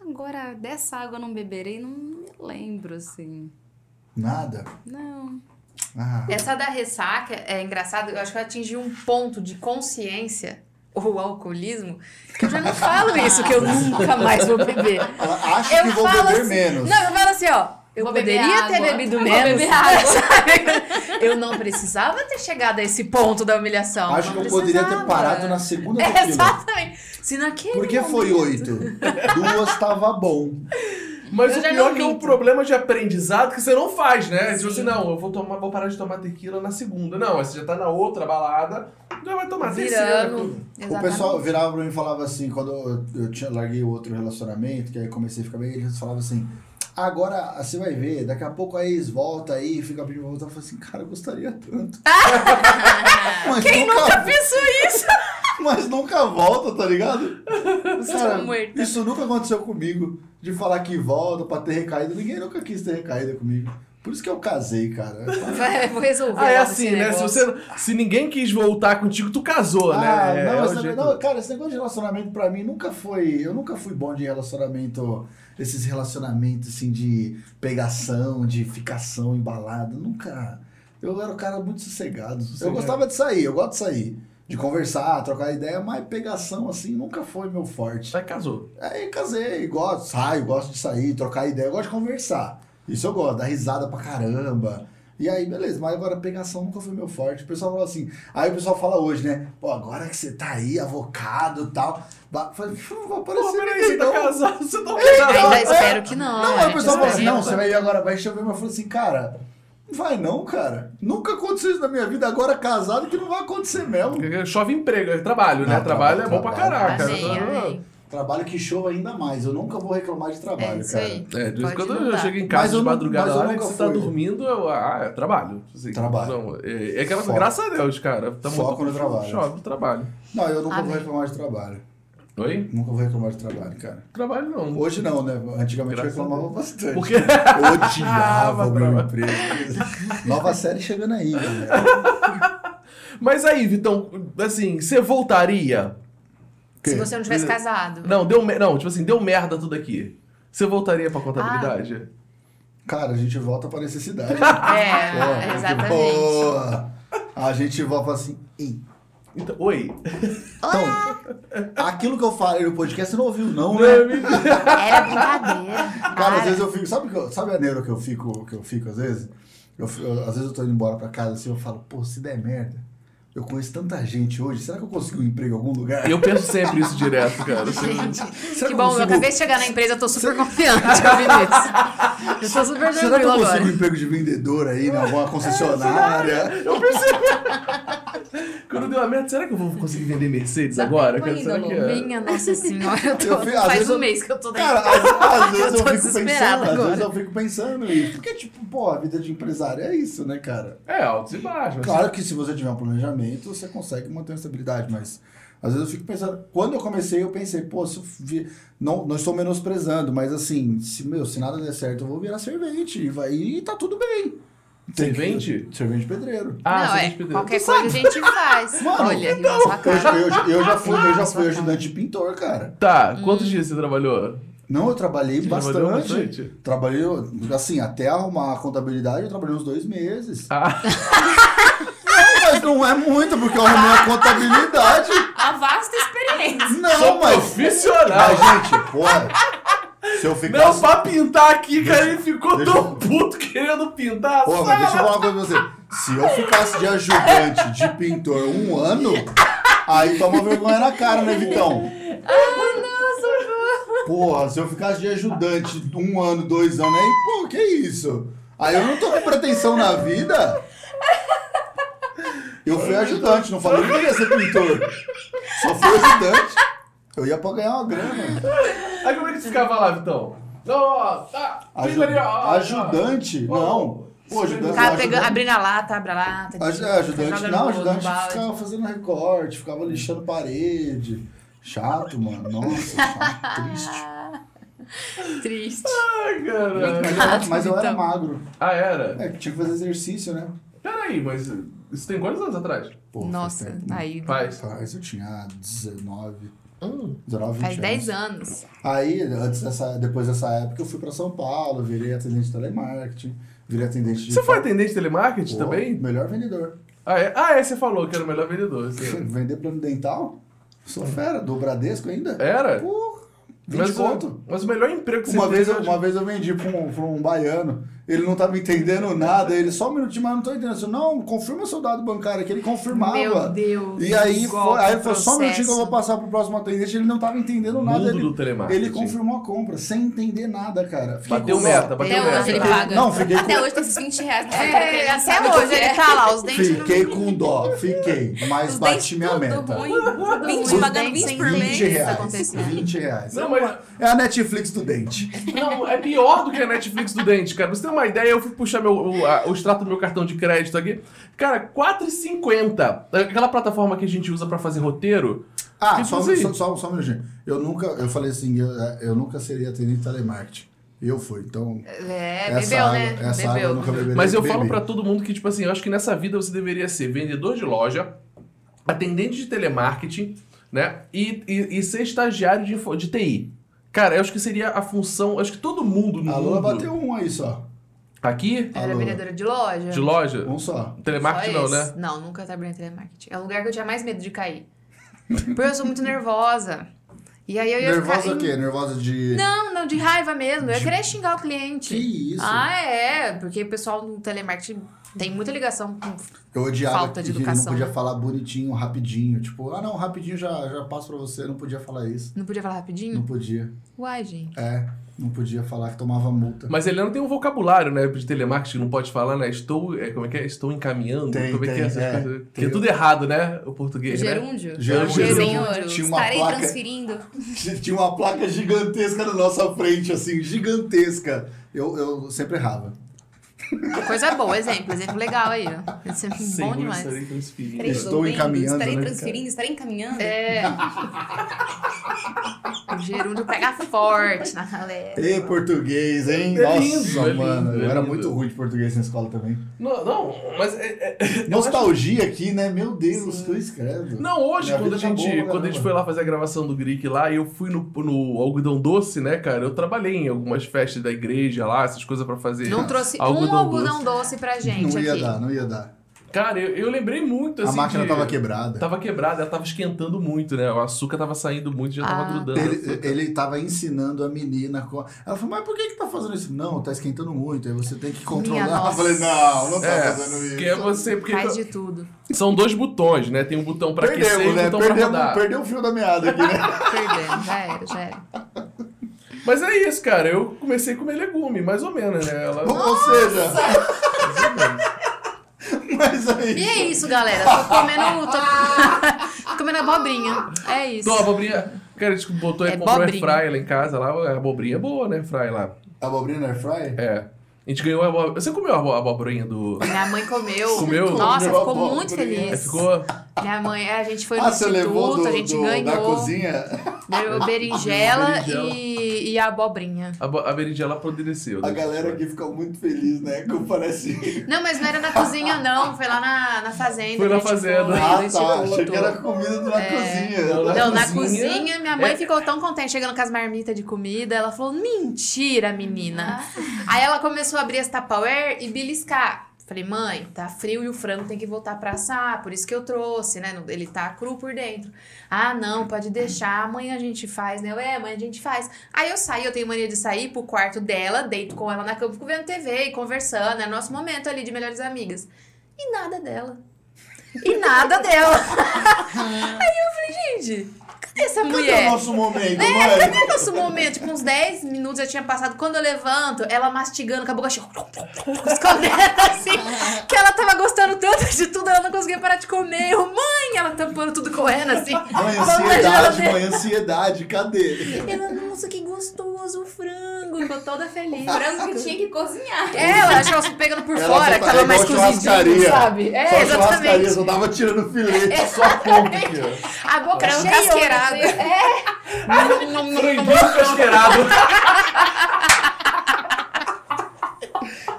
Agora, dessa água eu não beberei, não me lembro, assim. Nada. Não. Ah, Essa da ressaca é engraçado, eu acho que eu atingi um ponto de consciência, ou alcoolismo, que eu já não falo isso, que eu nunca mais vou beber. ela acha Eu que vou falo beber assim- menos. Não, eu falo assim, ó. Eu Vou beber poderia ter água. bebido Vou menos. beber água. sabe? eu não precisava ter chegado a esse ponto da humilhação. Acho não que eu poderia ter parado na segunda É, exatamente. Se naquele Porque foi momento- oito. Duas tava bom. Mas Eu o pior é que é um problema de aprendizado que você não faz, né? Tipo Sim. assim, não, eu vou, tomar, vou parar de tomar tequila na segunda. Não, aí você já tá na outra balada, já vai tomar a terceira. Virando. O pessoal virava pra mim e falava assim, quando eu, eu tinha, larguei o outro relacionamento, que aí comecei a ficar bem, eles falavam assim, agora você vai ver, daqui a pouco a ex volta aí, fica pedindo pra voltar. Eu falei assim, cara, eu gostaria tanto. mas Quem nunca, nunca pensou isso? Mas nunca volta, tá ligado? Cara, isso nunca aconteceu comigo. De falar que volta pra ter recaída. Ninguém nunca quis ter recaída comigo. Por isso que eu casei, cara. Vai, vou resolver. Ah, é assim, né? Se, você, se ninguém quis voltar contigo, tu casou, Ah, né? não, É, negócio- jeito- não, cara, esse negócio de relacionamento pra mim nunca foi. Eu nunca fui bom de relacionamento. Esses relacionamentos assim de pegação, de ficação embalada. Nunca. Eu era um cara muito sossegado. Eu Sossegado. gostava de sair, eu gosto de sair. De conversar, trocar ideia, mas pegação assim nunca foi meu forte. Aí casou. Aí casei, gosto, saio, gosto de sair, trocar ideia, eu gosto de conversar. Isso eu gosto, dar risada pra caramba. E aí, beleza, mas agora pegação nunca foi meu forte. O pessoal fala assim, aí o pessoal fala hoje, né? Pô, agora que você tá aí, avocado e tal. Falei, "Pô, não vai Pô, aparecer peraí, ninguém, você tá não." casado, você tá Ainda casado. espero que não. Não, aí o pessoal fala assim, não, você vai ir agora, vai chover, mas eu falei assim, cara, vai não, cara. Nunca aconteceu isso na minha vida, agora casado que não vai acontecer mesmo. Chove emprego, é trabalho, né? Não, trabalho, é trabalho, bom pra trabalho. caraca. Amém, amém. Trabalho que chova ainda mais, eu nunca vou reclamar de trabalho, É isso cara. aí. É, de vez em quando eu chego em casa Mas eu de madrugada, mas eu hora que nunca você tá dormindo, eu, ah, é trabalho. Assim, Trabalho. Não, é, é aquela Foco. graças a Deus, cara. Tá Foco no trabalho. Chove no trabalho. Não, eu nunca vou Amém. reclamar de trabalho. Oi? Nunca vou reclamar de trabalho, cara. Trabalho não. Hoje não, né? Antigamente Graças eu reclamava a bastante. Porque odiava Ah, o meu brava. emprego. Nova série chegando aí, galera. Mas aí, Vitão, assim, você voltaria? Se você não tivesse casado. Não, deu me- não, tipo assim, deu merda tudo aqui. Você voltaria pra contabilidade? Cara, a gente volta pra necessidade. É, Porra, exatamente. Boa. A gente volta assim. "Ih, Então, oi. Então, aquilo que eu falei no podcast você não ouviu, não, né? é. Era brincadeira. Cara, às vezes eu fico. Sabe, que eu- sabe a neuro que eu fico, que eu fico às vezes? Eu, eu- às vezes eu tô indo embora pra casa assim, eu falo, pô, se der merda, eu conheço tanta gente hoje, será que eu consigo um emprego em algum lugar? Eu penso sempre isso direto, cara. Gente, Será que que eu bom, eu consigo- acabei de chegar na empresa, eu tô super confiante ouvindo isso. Eu tô super Será que eu consigo agora. um emprego de vendedor aí, em alguma concessionária? Eu pensei. Quando deu a merda, será que eu vou conseguir vender Mercedes Dá agora? Cara, ainda, será que é? Minha nossa senhora, eu tô, Eu faz um eu- mês que eu tô Cara, dentro. às, às vezes eu, Eu fico pensando, às vezes eu fico pensando isso. Porque, tipo, pô, a vida de empresário é isso, né, cara? É, altos e baixos. Claro que se você tiver um planejamento, você consegue manter uma estabilidade, mas às vezes eu fico pensando, quando eu comecei, eu pensei, pô, se eu vi, não, não estou menosprezando, mas assim, se, meu, se nada der certo, eu vou virar servente e, vai, e tá tudo bem. Tem que- Servente? servente pedreiro. Ah, não, você é, pedir. qualquer coisa a gente faz. Mano, Olha, na sua Eu, eu, eu já fui, eu já Nossa, fui cara. ajudante de pintor, cara. Tá, quantos dias você trabalhou? Não, eu trabalhei Você bastante. bastante? Trabalhei, assim, até arrumar a contabilidade, eu trabalhei uns dois meses. Ah, Mas não é muito, porque eu arrumei a contabilidade. A vasta experiência. Não, sou mas. profissional. Mas, gente, porra. Se eu Não, ficasse. pra pintar aqui, cara, ele ficou deixa tão puto querendo pintar. a Pô, mas deixa eu falar uma coisa pra você. Se eu ficasse de ajudante de pintor um ano, aí toma vergonha na cara, né, Vitão? Porra, se eu ficasse de ajudante um ano, dois anos, aí, pô, que isso? Aí eu não tô com pretensão na vida. Eu fui ajudante, não falei que eu ia ser pintor. Só fui ajudante. Eu ia pra ganhar uma grana. Aí como é que você ficava lá, Vitão? Ó, tá. Aju- ajudante? ó. Não. Pô, ajudante. Cara ajudante- pegando, abrindo a lata, abre a lata. Aj- é, ajudante, não, no- ajudante ficava fazendo recorte, ficava lixando parede. Chato, mano. Nossa, chato, triste. Triste. Ai, Mas eu caralho. era, mas eu era Então. magro. Ah, era? É, que tinha que fazer exercício, né? Peraí, mas isso tem quantos anos atrás? Pô, Nossa, tempo. aí. Faz. Faz, eu tinha 19, Hum. 19, 20 Faz anos. 10 anos. Aí, antes dessa, depois dessa época, eu fui pra São Paulo, virei atendente de telemarketing, virei atendente de... Você foi atendente de telemarketing Pô, também? Melhor vendedor. Ah é? ah, é, você falou que era o melhor vendedor. Você... Vender plano dental? Sou fera, do Bradesco ainda? Era? Porra, 20 Mas, o- conto. mas o melhor emprego que Uma você vez, eu, uma vez eu vendi pra um, pra um baiano, ele não tava entendendo nada, ele só um minutinho, mas não tô entendendo. Eu disse, não, confirma seu dado bancário aqui, ele confirmava. Meu Deus. E aí, foi, aí ele falou, só um minutinho que eu vou passar pro próximo atendente, ele não tava entendendo nada. Mundo ele, do telemarketing. ele confirmou a compra, sem entender nada, cara. Fiquei Bateu com- meta, bateu Até meta. hoje ele paga. Não, fiquei com- Até hoje tem esses 20 reais. É, não sabe até o hoje é. ele tá lá, os dentes. não- Fiquei com dó, fiquei, mas Os bati minha tudo meta. ruim. Tudo 20, ruim, pagando dentes 20 sem por mês. 20 isso reais. acontecendo. 20 reais. Não, mas... É a Netflix do dente. Não, é pior do que a Netflix do dente, cara. Você ter uma ideia, eu fui puxar meu, o, a- o extrato do meu cartão de crédito aqui. Cara, R$4,50. Aquela plataforma que a gente usa pra fazer roteiro. Ah, só, só, só, só um minutinho. Eu nunca, eu falei assim, eu, eu nunca seria atendente de telemarketing. Eu fui, então... É, essa bebeu, água, né? Essa água eu bebeu. nunca beberei. Mas eu bebi. falo pra todo mundo que, tipo assim, eu acho que nessa vida você deveria ser vendedor de loja, atendente de telemarketing, né? E, e, e ser estagiário de, de TI. Cara, eu acho que seria a função. Acho que todo mundo no A Lula mundo. bateu um aí só. Aqui, Era Alô. vendedora de loja. de loja. Um só. Telemarketing Só não, né? Não, nunca trabalhei em telemarketing. É o lugar que eu tinha mais medo de cair. Porque eu sou muito nervosa. E aí eu ia Nervosa ficar... o quê? Nervosa de... Não, não, de raiva mesmo. Eu ia querer xingar o cliente. Que isso? Ah, é. Porque o pessoal no telemarketing tem muita ligação com... Eu odiava Falta de educação, não podia né? falar bonitinho, rapidinho. Tipo, ah não, rapidinho já, já passo pra você. Não podia falar isso. Não podia falar Não rapidinho? podia. Uai, gente. É, não podia falar que tomava multa. Mas ele não tem um vocabulário, né? De telemarketing, não pode falar, né? Estou. É, como é que é? Estou encaminhando. Tem, como é que tem, é essas é. coisas? Que é Tem. tudo errado, né? O português, né? Gerúndio. Gerúndio. Gerúndio. Tinha uma Estarei placa- transferindo. Tinha uma placa gigantesca na nossa frente, assim, gigantesca. Eu, eu sempre errava. Coisa boa, exemplo. Exemplo legal aí, ó. Isso é bom demais. estarei transferindo. Estarei Estou encaminhando, Estarei né, transferindo, estarei encaminhando. É. o gerúndio pega forte na galera. E português, hein? É Nossa, lindo, é mano. lindo, é eu era lindo. muito ruim de português na escola também. Não, não, mas. É, é- Nostalgia aqui, né? Meu Deus, que eu escrevo. Não, hoje, Minha quando a, vida tá gente, boa quando a gente foi lá fazer a gravação do Greek lá, e eu fui no, no algodão doce, né, cara? Eu trabalhei em algumas festas da igreja lá, essas coisas pra fazer. Não trouxe um algodão algodão doce pra gente não ia aqui. dar, não ia dar. Cara, eu, eu lembrei muito, assim, A máquina de- tava quebrada. Tava quebrada, ela tava esquentando muito, né? O açúcar tava saindo muito, já tava Ah, grudando. Ele, ele tava ensinando a menina. co- Ela falou, mas por que que tá fazendo isso? Não, tá esquentando muito, aí você tem que controlar. Eu nossa. falei, não, não tá É, fazendo isso. que é você, porque Faz de tudo. são dois botões, né? Tem um botão pra aquecer e Perdemos, um né? botão pra Perdemos, rodar. perdeu o fio da meada aqui, né? Perdendo, já era, já era. Mas é isso, cara. Eu comecei a comer legume, mais ou menos, né? Ela... Ou seja. Mas aí. E é isso, galera. Tô comendo. Tô, tô comendo abobrinha. É isso. A abobrinha. Cara, a gente botou, É comprou air fry lá em casa, lá, a abobrinha é boa, né? Fry lá. Abobrinha no air fry? É. A gente ganhou a abobrinha. Você comeu a abo- a abobrinha do. Minha mãe comeu. Comeu? Nossa, Comeu ficou muito É, feliz. ficou. Minha mãe, é, a gente foi no Ah, levou instituto, do, a gente do- ganhou. da cozinha? Ganhou berinjela, Berinjela. E, e a abobrinha. A, a berinjela apodreceu. A né? galera aqui fica muito feliz, né? Que parece. Não, mas não era na cozinha, não. Foi lá na, na fazenda. Foi na a gente fazenda. foi, Ah, tá. instituto. Achei que era comida na cozinha. Não, na Não, na cozinha, cozinha, minha mãe é- ficou tão contente chegando com as marmitas de comida. Ela falou: mentira, menina. Aí ela começou a abrir as Tupperware e beliscar. Falei, mãe, tá frio e o frango tem que voltar pra assar, por isso que eu trouxe, né? Ele tá cru por dentro. Ah, não, pode deixar, amanhã a gente faz, né? Eu, é, amanhã a gente faz. Aí eu saí, eu tenho mania de sair pro quarto dela, deito com ela na cama, fico vendo TV e conversando, é nosso momento ali de melhores amigas. E nada dela. E nada dela. Aí eu falei, gente, essa mulher? o nosso momento, É, mãe? cadê o nosso momento? Tipo, uns 10 minutos já tinha passado. Quando eu levanto, ela mastigando com a boca cheia, escondendo assim, que ela tava gostando tanto de tudo, ela não conseguia parar de comer. Eu, mãe, ela tampando tudo correndo assim. Mãe, ansiedade, mãe, ansiedade, cadê? Ela, nossa, que gostoso o frango. Ficou toda feliz. Frango que tinha que cozinhar. É, ela que pegando por Ela fora, que tá tava mais cozidinho, sabe? É, só exatamente. só tava tirando filete. É, Só a ponta aqui, ó. A boca Frango casqueirada. É. Franguinho casqueirado.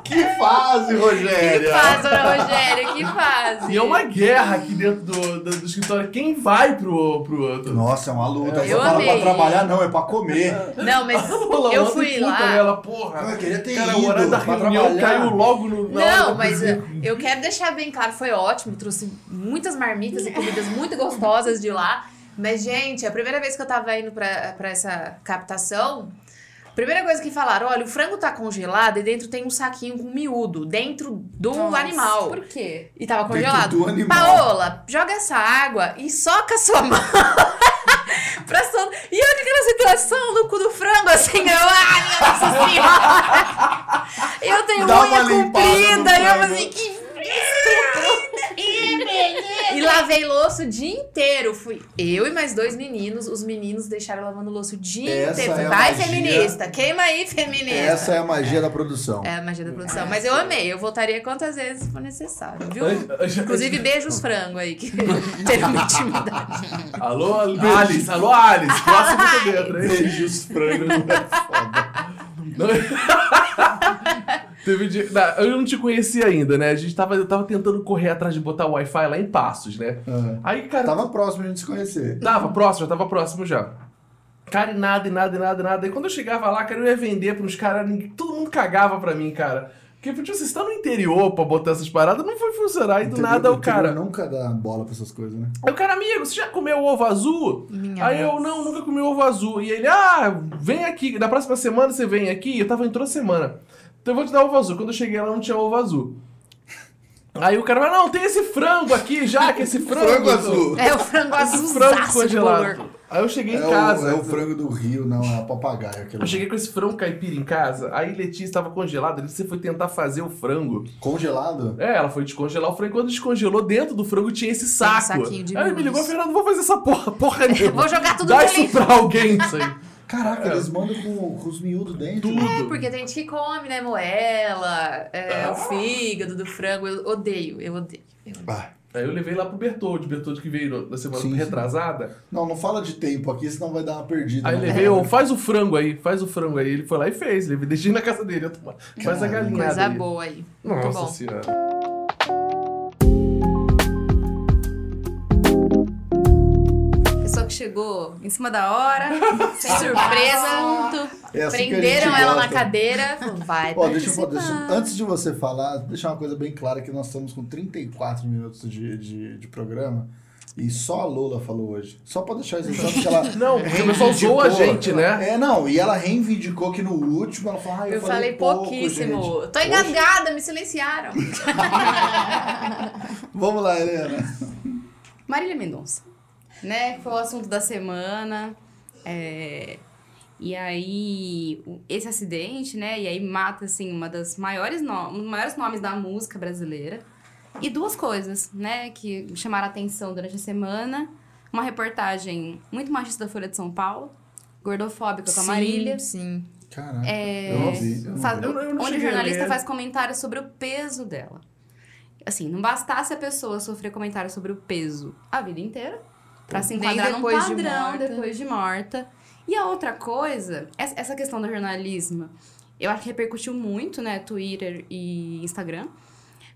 Que fase, Que Rogéria! fase, dona Rogéria, que fase. E é uma guerra aqui dentro do, do, do escritório. Quem vai pro. pro outro? Nossa, é uma luta. Aí Eu fala pra trabalhar, não, é pra comer. Não, mas eu ontem fui puta lá. Nela, porra. Eu queria ter Cara, ido o horário da reunião trabalhar. caiu logo no. Não, mas cozinha. eu, eu quero deixar bem claro, foi ótimo, trouxe muitas marmitas e comidas muito gostosas de lá. Mas, gente, a primeira vez que eu tava indo pra, pra essa captação, primeira coisa que falaram, olha, o frango tá congelado e dentro tem um saquinho com miúdo, dentro do Nossa, animal. Por quê? E tava Dentro congelado. do animal. Paola, joga essa água e soca a sua mão. pra sol... E eu com aquela situação no cu do frango, assim, eu, ai, minha nossa senhora. Eu tenho Dá uma unha comprida, e eu assim, que e lavei louço o dia inteiro. Fui eu e mais dois meninos. Os meninos deixaram lavando louço o dia Essa inteiro. é a Vai, magia. feminista. Queima aí, feminista. Essa é a magia da produção. É a magia da produção. Mas eu amei. Eu voltaria quantas vezes for necessário, viu? Inclusive, beijos frango aí, que ter uma intimidade. Alô, Alice, alô, Alice. Próximo aqui dentro, hein? Beijos frango é foda. Não- Teve dia- não, eu não te conhecia ainda, né? A gente tava, eu tava tentando correr atrás de botar o Wi-Fi lá em Passos, né? Aham. Aí, cara, Tava próximo de a gente se conhecer. Tava próximo, já tava próximo já. Cara, e nada, e nada, e nada, e nada. E quando eu chegava lá, cara, eu ia vender pros caras, ninguém- todo mundo cagava pra mim, cara. Porque, tipo, você está no interior pra botar essas paradas, não foi funcionar. E do Interior- nada o cara. nunca dá bola pra essas coisas, né? Aí o cara, amigo, você já comeu ovo azul? Minha Aí eu, não, nunca comi ovo azul. E ele, ah, vem aqui, na próxima semana você vem aqui. Eu tava entrando semana. Então eu vou te dar ovo azul. Quando eu cheguei lá, não tinha ovo azul. Aí o cara vai, não, tem esse frango aqui já, que esse frango. Frango azul. É o frango Esse azul frango congelado. Aí eu cheguei É em o, casa. é o frango do rio, não, é a papagaia. aquele Eu cheguei com esse frango caipira em casa, aí Letícia estava congelada, você foi tentar fazer o frango. Congelado? É, ela foi descongelar o frango, quando descongelou, dentro do frango tinha esse saco. saquinho de aí ele me ligou. Fernando, vou fazer essa porra, porra nenhuma. Vou jogar tudo Dá isso pra alguém, isso aí. Caraca, É. eles mandam com, com os miúdos dentro. Tudo. É, porque tem gente que come, né? Moela, é, o fígado do frango. Eu odeio, eu odeio. eu odeio. Ah, Aí eu levei lá pro Bertoldi, Bertoldi que veio na semana Sim, sim. retrasada. não, não fala de tempo aqui, senão vai dar uma perdida. Aí né? levei, ô, faz o frango aí, faz o frango aí. Ele foi lá e fez, levei, deixei na casa dele. Eu Faz a galinhada Coisa aí. boa aí. Nossa bom. senhora. Chegou em cima da hora, sem Surpresa. É assim que Prenderam ela na gosta. cadeira. Vai Ó, deixa eu deixa- antes de você falar, deixar uma coisa bem clara que nós estamos com 34 minutos de, de, de programa e só a Lola falou hoje. Só pra deixar isso claro, porque ela Não, porque o pessoal zoa a gente, né? É, não, e ela reivindicou que no último ela falou, ah, eu, Eu falei pouco, pouquíssimo. gente. Tô engasgada, me silenciaram. Vamos lá, Helena. Marília Mendonça, né? que Foi o assunto da semana. é, E aí, esse acidente, né? E aí mata, assim, uma das maiores, no... um dos maiores nomes da música brasileira. E duas coisas, né? Que chamaram a atenção durante a semana. Uma reportagem muito machista da Folha de São Paulo. Gordofóbica com a Marília. Sim. Caraca, É, eu não vi. eu não Faz- vi. Eu não- eu não onde o jornalista faz comentários sobre o peso dela. Assim, não bastasse a pessoa sofrer comentários sobre o peso a vida inteira, pra se enquadrar num depois de padrão morta. depois de morta. E a outra coisa, essa questão do jornalismo, eu acho que repercutiu muito, né, Twitter e Instagram.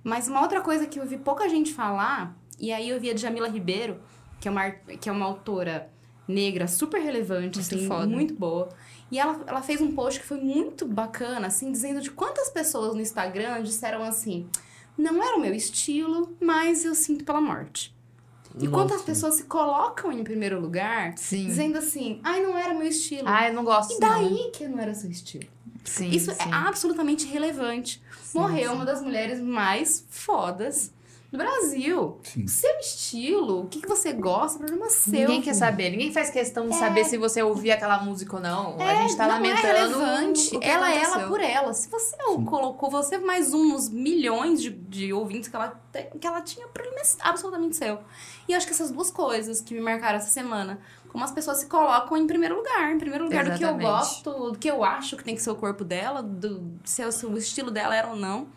Mas uma outra coisa que eu vi pouca gente falar, e aí eu vi a Djamila Ribeiro, que é uma, que é uma autora negra super relevante, Muito assim, foda. muito boa. E ela, ela fez um post que foi muito bacana, assim, dizendo de quantas pessoas no Instagram disseram assim: não era o meu estilo, mas eu sinto pela morte. E quantas pessoas se colocam em primeiro lugar, Sim. dizendo assim: ai, não era meu estilo. Ai, eu não gosto e não. daí que não era seu estilo? Sim, Isso sim. é absolutamente relevante. Sim, Morreu uma das mulheres mais fodas do Brasil. Sim. Seu estilo, o que, que você gosta, o problema é seu. Ninguém quer saber, ninguém faz questão de saber se você ouvir aquela música ou não. a gente tá não lamentando. É relevante. o que ela é ela por ela. Se você o colocou, você mais um nos milhões de, de ouvintes que ela, tem- que ela tinha, o problema é absolutamente seu. E eu acho que essas duas coisas que me marcaram essa semana, como as pessoas se colocam em primeiro lugar. Em primeiro lugar do que eu Exatamente. gosto, do que eu acho que tem que ser o corpo dela, do se, o- se o estilo dela era ou não.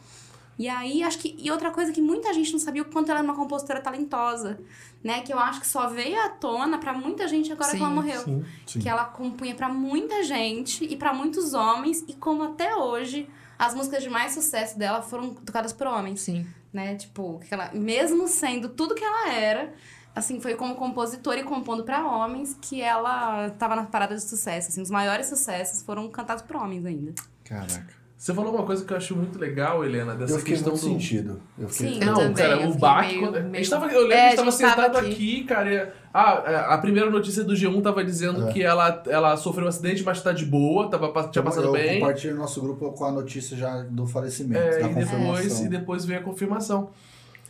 E aí, acho que. E outra coisa que muita gente não sabia o quanto ela era uma compositora talentosa, né? Que eu acho que só veio à tona pra muita gente agora que ela Sim, morreu Sim. Sim. que ela compunha pra muita gente e pra muitos homens e como até hoje as músicas de mais sucesso dela foram tocadas por homens, Sim. né? Tipo, que ela, mesmo sendo tudo que ela era, assim, foi como compositora e compondo pra homens que ela tava na parada de sucesso, assim, os maiores sucessos foram cantados por homens ainda. Caraca. Você falou uma coisa que eu acho muito legal, Helena, dessa Eu fiquei questão muito do. sentido. Eu fiquei... Sim. Eu Não, também, cara, eu o Bach. meio- quando- meio- tava, eu lembro É, que a a gente tava gente tava sentado aqui. aqui, cara. e- Ah, a primeira notícia do G1 tava dizendo É. que ela, ela sofreu um acidente, mas tá de boa, tava, tinha passado eu bem. compartilhei no nosso grupo com a notícia já do falecimento, É, da e, depois, e depois veio a confirmação.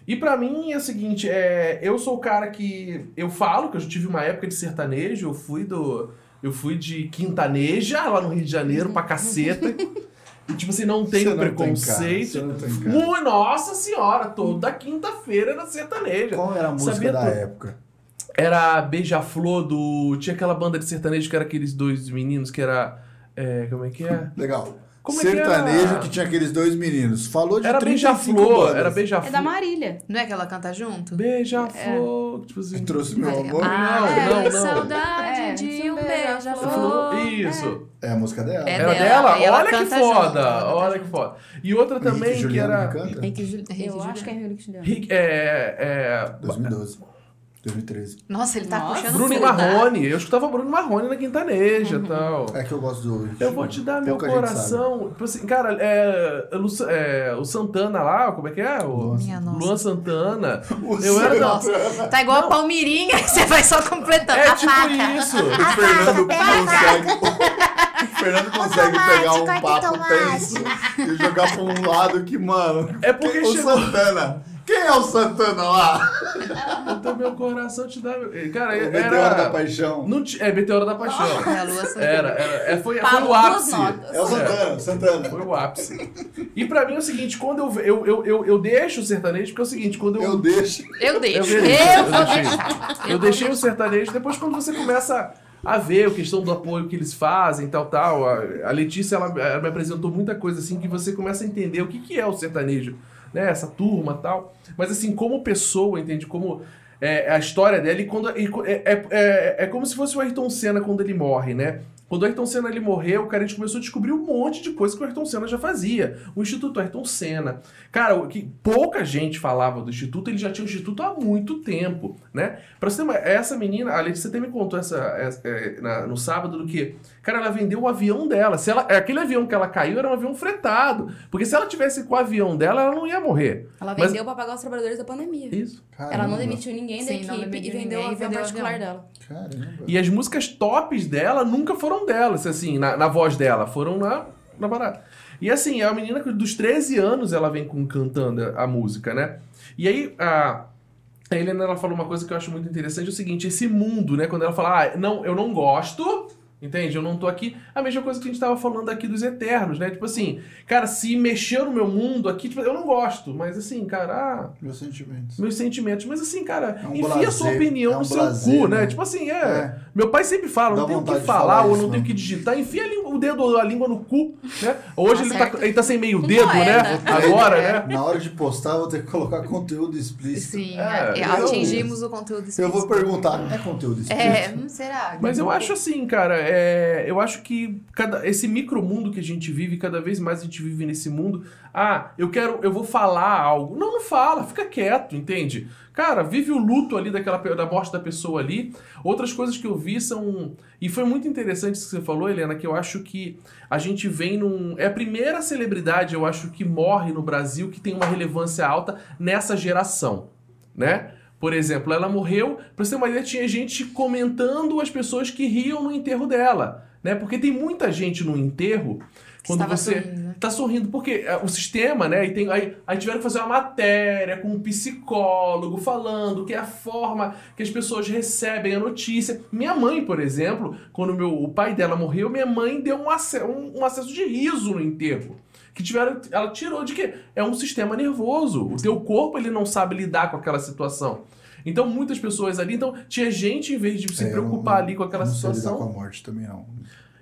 E pra mim é o seguinte, é, eu sou o cara que. Eu falo que eu já tive uma época de sertanejo, eu fui do. Eu fui de quintaneja lá no Rio de Janeiro pra caceta. E tipo assim, não Você tenho não tem cara, preconceito. não tem Nossa senhora, toda quinta-feira era sertaneja. Qual era a música Sabia da época? Era Beija-Flor do. Tinha aquela banda de sertanejo que era aqueles dois meninos que era. é, como é que é? Legal. Como é que Sertanejo era? que tinha aqueles dois meninos. Falou de Era 35 Beija-Flor, era É Beija-Flor. da Marília. Não é que ela canta junto? Beija-flor. Tipo assim. Que trouxe meu amor. Ah, não, é, não. saudade É, de um beija-flor. Isso. É a música dela. É Era dela, dela? ela Olha que foda. junto, olha junto. que foda. E outra Henrique também que Juliano era. que canta? Henrique Eu Juliano. acho que é Henrique Juliano. Rick- É, é, 2012. 2013. Nossa, ele tá Nossa. puxando Bruno? Marrone. Eu escutava Bruno Marrone na quintaneja e tal. É que eu gosto do. Eu vou te dar meu Pouca gente coração. Tipo assim, cara, é, Lu- é, o Santana lá, como é que é? O Luan Minha nossa. Luan Santana. O Eu era da- Nossa, tá igual a Palmirinha, você vai só completando É a tipo faca. isso. O Fernando consegue. O Fernando consegue pegar um papo tomate. tenso e jogar pra um lado que, mano. É porque o chegou- Santana. Quem é o Santana lá? Então meu coração te dá. Cara, O Meteoro da era. Paixão. Não ti- É, Meteoro da Paixão. É a Lua Santana. Era, era. É, foi, foi o ápice. É o Santana, Santana. Foi o ápice. E pra mim é o seguinte, quando eu, eu, eu, eu, eu deixo o sertanejo, porque é o seguinte, quando eu. Eu deixo. Eu deixo. Eu, Eu, deixei. Eu deixei o sertanejo, depois quando você começa a ver a questão do apoio que eles fazem, tal, tal. A, a Letícia, ela, ela me apresentou muita coisa assim que você começa a entender o que, que é o sertanejo, né? Essa turma tal. Mas assim, como pessoa, entende? Como é, a história dela e quando. e é, é, é, é como se fosse o Ayrton Senna quando ele morre, né? Quando o Ayrton Senna ele morreu, cara, a gente começou a descobrir um monte de coisa que o Ayrton Senna já fazia. O Instituto Ayrton Senna. Cara, o que pouca gente falava do Instituto, ele já tinha o Instituto há muito tempo, né? Pra você ter uma, essa menina, a Letícia até me contou essa, essa é, na- no sábado do que, cara, ela vendeu o avião dela. Se ela, aquele avião que ela caiu era um avião fretado. Porque se ela tivesse com o avião dela, ela não ia morrer. Ela Mas- vendeu pra pagar os trabalhadores da pandemia. Isso. Ela Caramba, não demitiu ninguém da Sim, não equipe e vendeu ninguém, o avião vendeu o particular avião. dela. Caramba. E as músicas tops dela nunca foram dela, assim, na, na voz dela, foram na, na barata. E assim, é uma menina que dos 13 anos ela vem com, cantando a, a música, né? E aí, a, a Helena ela falou uma coisa que eu acho muito interessante, é o seguinte, esse mundo, né? Quando ela fala, ah, não, eu não gosto, entende? Eu não tô aqui. A mesma coisa que a gente tava falando aqui dos Eternos, né? Tipo assim, cara, se mexeu no meu mundo aqui, tipo, eu não gosto, mas assim, cara, ah, Meus sentimentos. meus sentimentos. Mas assim, cara, É um enfia blazer, sua opinião é um no seu blazer, cu, né? né? Tipo assim, é. É. Meu pai sempre fala, Dá não tem o que falar, falar ou isso, não tem o né? que digitar. Enfia a língua- o dedo, a língua no cu, né? Hoje Tá ele, tá, certo. ele tá sem meio Com dedo, moeda. né? Agora, né? Na hora de postar, eu vou ter que colocar conteúdo explícito. Sim, É, é, eu- atingimos o conteúdo Eu vou explícito. perguntar, é conteúdo explícito? É, não será? Mas eu acho assim, cara, é, eu acho que cada, esse micromundo que a gente vive, cada vez mais a gente vive nesse mundo. Ah, eu quero, eu vou falar algo. Não, não fala, fica quieto, entende? Cara, vive o luto ali daquela da morte da pessoa ali. Outras coisas que eu vi são. E foi muito interessante isso que você falou, Helena, que eu acho que a gente vem num. É a primeira celebridade, eu acho, que morre no Brasil que tem uma relevância alta nessa geração, né? Por exemplo, ela morreu, pra você ter uma ideia, tinha gente comentando as pessoas que riam no enterro dela, né? Porque tem muita gente no enterro quando Estava você sorrindo, né? tá sorrindo, porque é, o sistema, né? E tem, aí, aí tiveram que fazer uma matéria com um psicólogo falando que é a forma que as pessoas recebem a notícia. Minha mãe, por exemplo, quando meu, o pai dela morreu, minha mãe deu um, ace- um, um acesso de riso no enterro. Que tiveram, ela tirou de que é um sistema nervoso. O teu corpo ele não sabe lidar com aquela situação. Então muitas pessoas ali, então tinha gente em vez de se É, eu preocupar não- ali com aquela não sei lidar situação. com a morte também, não.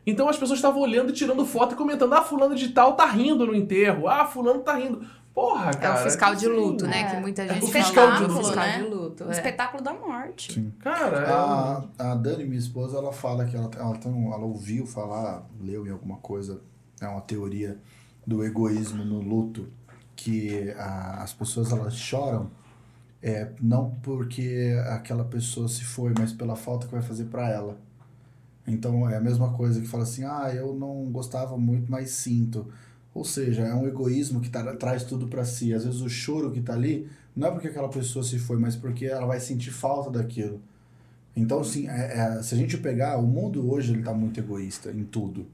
Então as pessoas estavam olhando e tirando foto e comentando: ah, fulano de tal tá rindo no enterro, ah, fulano tá rindo. Porra, É cara. o fiscal de luto, né? É. Que muita gente o fala, fiscal de ah, luto, fiscal né? de luto. O é. espetáculo da morte. Sim. Cara, é... A, a Dani, minha esposa, ela fala que ela, ela, tem um- ela ouviu falar, leu em alguma coisa, é uma teoria do egoísmo no luto, que a- as pessoas elas choram é, não porque aquela pessoa se foi, mas pela falta que vai fazer pra ela. Então é a mesma coisa que fala assim, ah, eu não gostava muito, mas sinto. Ou seja, é um egoísmo que tá- traz tudo pra si. Às vezes o choro que tá ali não é porque aquela pessoa se foi, mas porque ela vai sentir falta daquilo. Então, assim, é- é, se a gente pegar, o mundo hoje ele tá muito egoísta em tudo.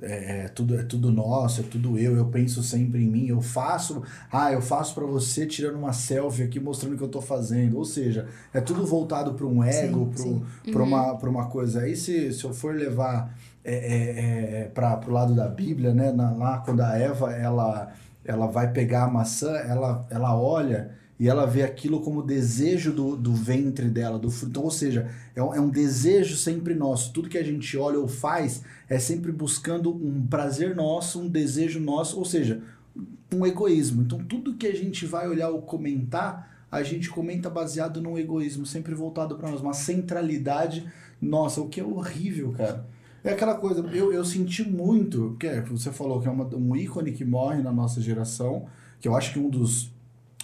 É, é tudo. é tudo nosso, é tudo eu, eu penso sempre em mim, eu faço, ah, eu faço pra você tirando uma selfie aqui mostrando o que eu tô fazendo. Ou seja, é tudo voltado pra um ego, sim. pra, uma, pra uma coisa. Aí se, se eu for levar é, é, é, para pro lado da Bíblia, né, na- lá quando a Eva ela, ela vai pegar a maçã, ela, ela olha e ela vê aquilo como desejo do, do ventre dela, do fruto. Então, ou seja, é um, é um desejo sempre nosso. Tudo que a gente olha ou faz é sempre buscando um prazer nosso, um desejo nosso, ou seja, um egoísmo. Então, tudo que a gente vai olhar ou comentar, a gente comenta baseado num egoísmo, sempre voltado para nós, uma centralidade nossa, o que é horrível, cara. É aquela coisa, eu, eu senti muito, que é, você falou que é uma, um ícone que morre na nossa geração, que eu acho que um dos,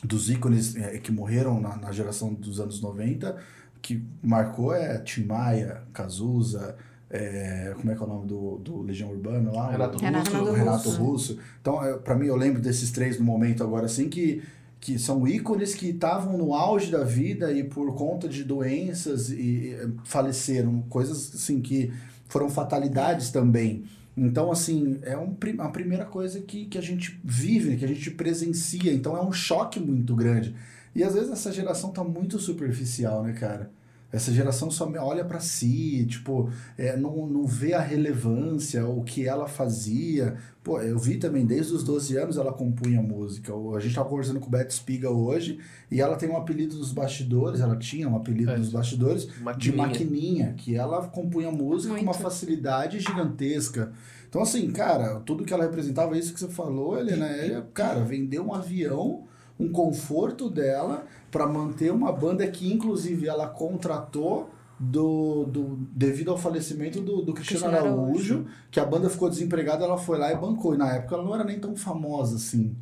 dos ícones é, que morreram na, na geração dos anos 90, que marcou é Tim Maia, Cazuza, é, como é que é o nome do, do Legião Urbana lá? Renato O- Russo. o Renato Russo. Russo. Então, é, para mim, eu lembro desses três no momento agora, assim, que, que são ícones que estavam no auge da vida e por conta de doenças e, e faleceram. Coisas, assim, que foram fatalidades também. Então, assim, é um, a primeira coisa que, que a gente vive, que a gente presencia. Então, é um choque muito grande. E às vezes essa geração tá muito superficial, né, cara? Essa geração só me olha pra si, tipo, é, não, não vê a relevância, o que ela fazia. Pô, eu vi também, desde os 12 anos ela compunha música. A gente tava conversando com o Beto Spiga hoje, e ela tem um apelido dos bastidores, ela tinha um apelido É. dos bastidores, de Maquininha. maquininha, que ela compunha música com uma Muito. facilidade gigantesca. Então, assim, cara, tudo que ela representava, isso que você falou, Helena, é, cara, vendeu um avião, um conforto dela para manter uma banda que, inclusive, ela contratou do, do devido ao falecimento do, do Cristiano, Cristiano Araújo, Araújo. que a banda ficou desempregada, ela foi lá e bancou. E na época ela não era nem tão famosa assim.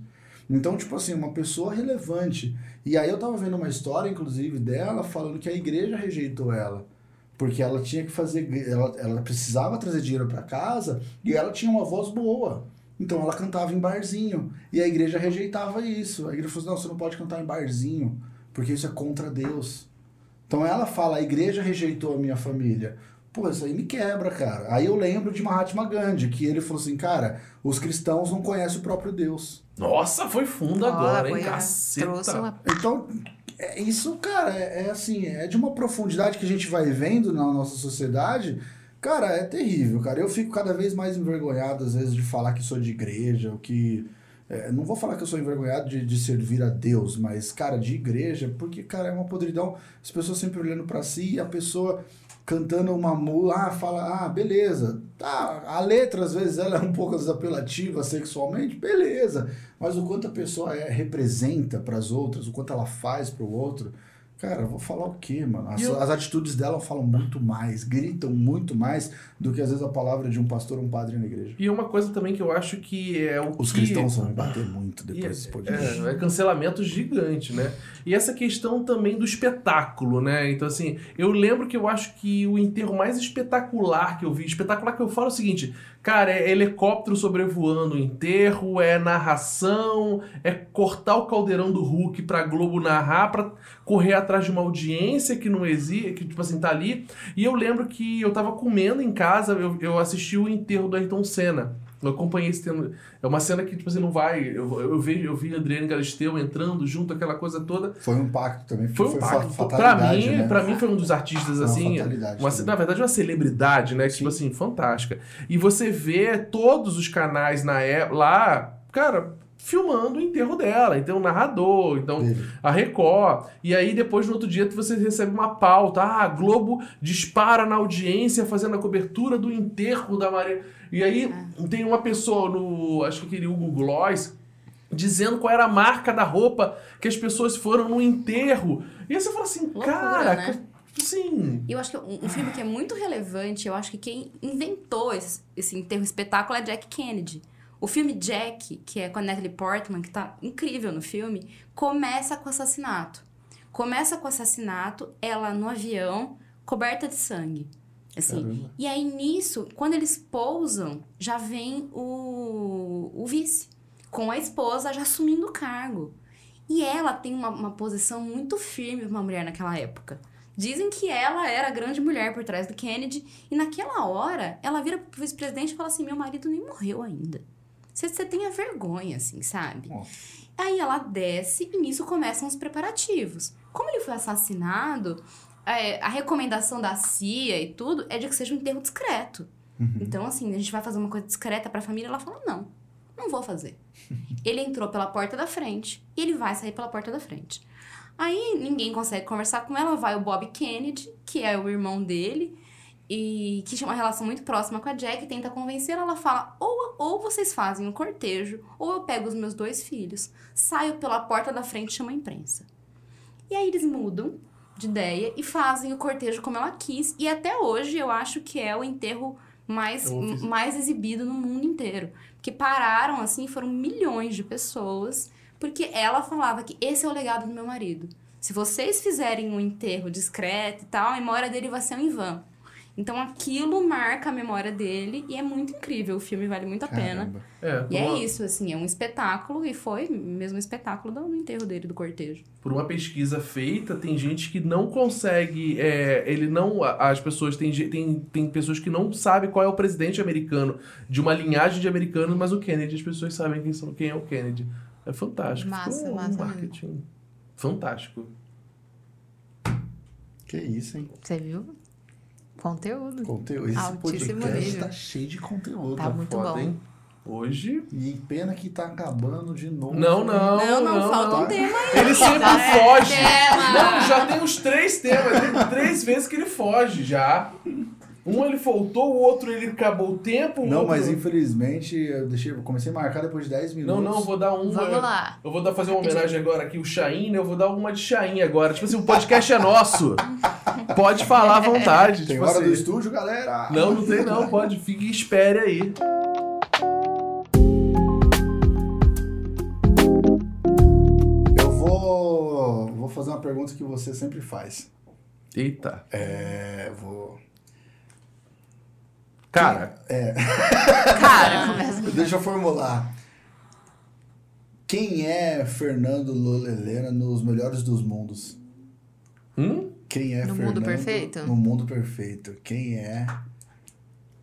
Então, tipo assim, uma pessoa relevante. E aí eu tava vendo uma história, inclusive, dela falando que a igreja rejeitou ela. Porque ela tinha que fazer. Ela, ela precisava trazer dinheiro para casa e ela tinha uma voz boa. Então ela cantava em barzinho. E a igreja rejeitava isso. A igreja falou assim: não, você não pode cantar em barzinho, porque isso é contra Deus. Então ela fala: a igreja rejeitou a minha família. Pô, isso aí me quebra, cara. Aí eu lembro de Mahatma Gandhi, que ele falou assim: cara, os cristãos não conhecem o próprio Deus. Nossa, foi fundo agora, hein? Caceta. Uma Então, é, isso, cara, é, é assim, é de uma profundidade que a gente vai vendo na nossa sociedade. Cara, é terrível, cara. Eu fico cada vez mais envergonhado, às vezes, de falar que sou de igreja, ou que. é, não vou falar que eu sou envergonhado de, de servir a Deus, mas, cara, de igreja, porque, cara, é uma podridão. As pessoas sempre olhando pra si e a pessoa cantando uma música, ah, fala, ah, beleza. Tá, a letra, às vezes, ela é um pouco desapelativa sexualmente, beleza. Mas o quanto a pessoa é, representa pras outras, o quanto ela faz pro outro. Cara, eu vou falar o quê, mano? As, eu- as atitudes dela falam muito mais, gritam muito mais do que às vezes a palavra de um pastor ou um padre na igreja. E uma coisa também que eu acho que é o Os que... cristãos vão bater muito depois E desse podcast. É, é cancelamento gigante, né? E essa questão também do espetáculo, né? Então, assim, eu lembro que eu acho que o enterro mais espetacular que eu vi, espetacular que eu falo é o seguinte, cara, é helicóptero sobrevoando o enterro, é narração, é cortar o caldeirão do Hulk pra Globo narrar, pra correr atrás de uma audiência que não existe, que, tipo assim, tá ali. E eu lembro que eu tava comendo em casa, eu, eu assisti o enterro do Ayrton Senna. Eu acompanhei esse tema. É uma cena que, tipo assim, não vai. Eu, eu, vi, eu vi a Adriane Galisteu entrando junto, aquela coisa toda. Foi um impacto também, Foi um impacto. fa- Pra mim, né? pra mim foi um dos artistas, Foi assim. uma- na verdade, uma celebridade, né? que, Tipo assim, fantástica. E você vê todos os canais na é, lá, cara, filmando o enterro dela. Então, o narrador, então a Record. E aí, depois, no outro dia, você recebe uma pauta. Ah, a Globo dispara na audiência fazendo a cobertura do enterro da Maria. E aí, tem uma pessoa no. Acho que aquele Hugo Gloss. Dizendo qual era a marca da roupa que as pessoas foram no enterro. E aí você fala assim, Loucura, cara, né? que- sim. E eu acho que um, um filme que é muito relevante, eu acho que quem inventou esse, esse enterro espetáculo é Jack Kennedy. O filme Jack, que é com a Natalie Portman, que tá incrível no filme, começa com assassinato. Começa com assassinato, ela no avião, coberta de sangue. Assim, Caramba. e aí nisso, quando eles pousam, já vem o, o vice, com a esposa já assumindo o cargo. E ela tem uma, uma posição muito firme para uma mulher naquela época. Dizem que ela era a grande mulher por trás do Kennedy, e naquela hora ela vira pro vice-presidente e fala assim: Meu marido nem morreu ainda. Você você tenha vergonha, assim, sabe? Nossa. Aí ela desce e nisso começam os preparativos. Como ele foi assassinado, é, a recomendação da CIA e tudo é de que seja um enterro discreto. Então, assim, a gente vai fazer uma coisa discreta pra família. Ela fala: não, não vou fazer. ele entrou pela porta da frente e ele vai sair pela porta da frente. Aí ninguém consegue conversar com ela, vai o Bob Kennedy, que é o irmão dele, e que tinha uma relação muito próxima com a Jack, tenta convencê-la, ela fala: ou, ou vocês fazem o cortejo, ou eu pego os meus dois filhos, saio pela porta da frente e chamo a imprensa. E aí eles mudam de ideia e fazem o cortejo como ela quis, e até hoje eu acho que é o enterro mais, mais exibido no mundo inteiro. Porque pararam, assim, foram milhões de pessoas, porque ela falava que esse é o legado do meu marido. Se vocês fizerem um enterro discreto e tal, a memória dele vai ser um em vão. Então aquilo marca a memória dele e é muito incrível. O filme vale muito a pena. Caramba. É, E é uma- isso, assim, é um espetáculo e foi mesmo um espetáculo do enterro dele, do cortejo. por uma pesquisa feita, tem gente que não consegue. é, ele não. As pessoas. Tem, tem, tem pessoas que não sabem qual é o presidente americano, de uma linhagem de americanos, mas o Kennedy, as pessoas sabem quem, são, quem é o Kennedy. É fantástico. Massa, Ficou um massa mesmo. marketing fantástico. Que isso, hein? Você viu? Conteúdo. Conteúdo. Esse Altíssimo podcast nível. tá cheio de conteúdo. Tá muito Foda, bom. hein? Hoje. E pena que tá acabando de novo. Não, não. Não, não, falta não. um tema aí. Ele sempre é foge. tema. Não, já tem uns três temas. Tem três vezes que ele foge já. Um ele faltou, o outro ele acabou o tempo. Não, outro... mas infelizmente eu deixei, eu comecei a marcar depois de 10 minutos. Não, não, eu vou dar um. Vamos eu- lá. Eu vou dar, fazer uma homenagem agora aqui, o Chain, né? Eu vou dar uma de Chain agora. Tipo assim, o podcast é nosso. Pode falar à vontade. Tem tipo hora assim. do estúdio, galera? Não, não tem não, pode. Fique e espere aí. Eu vou, vou fazer uma pergunta que você sempre faz. Eita. É, vou... Cara, Cara, começa. Deixa eu formular. Quem é Fernando Lola Helena nos melhores dos mundos? hum? Quem é No Fernando mundo perfeito? No mundo perfeito. Quem é?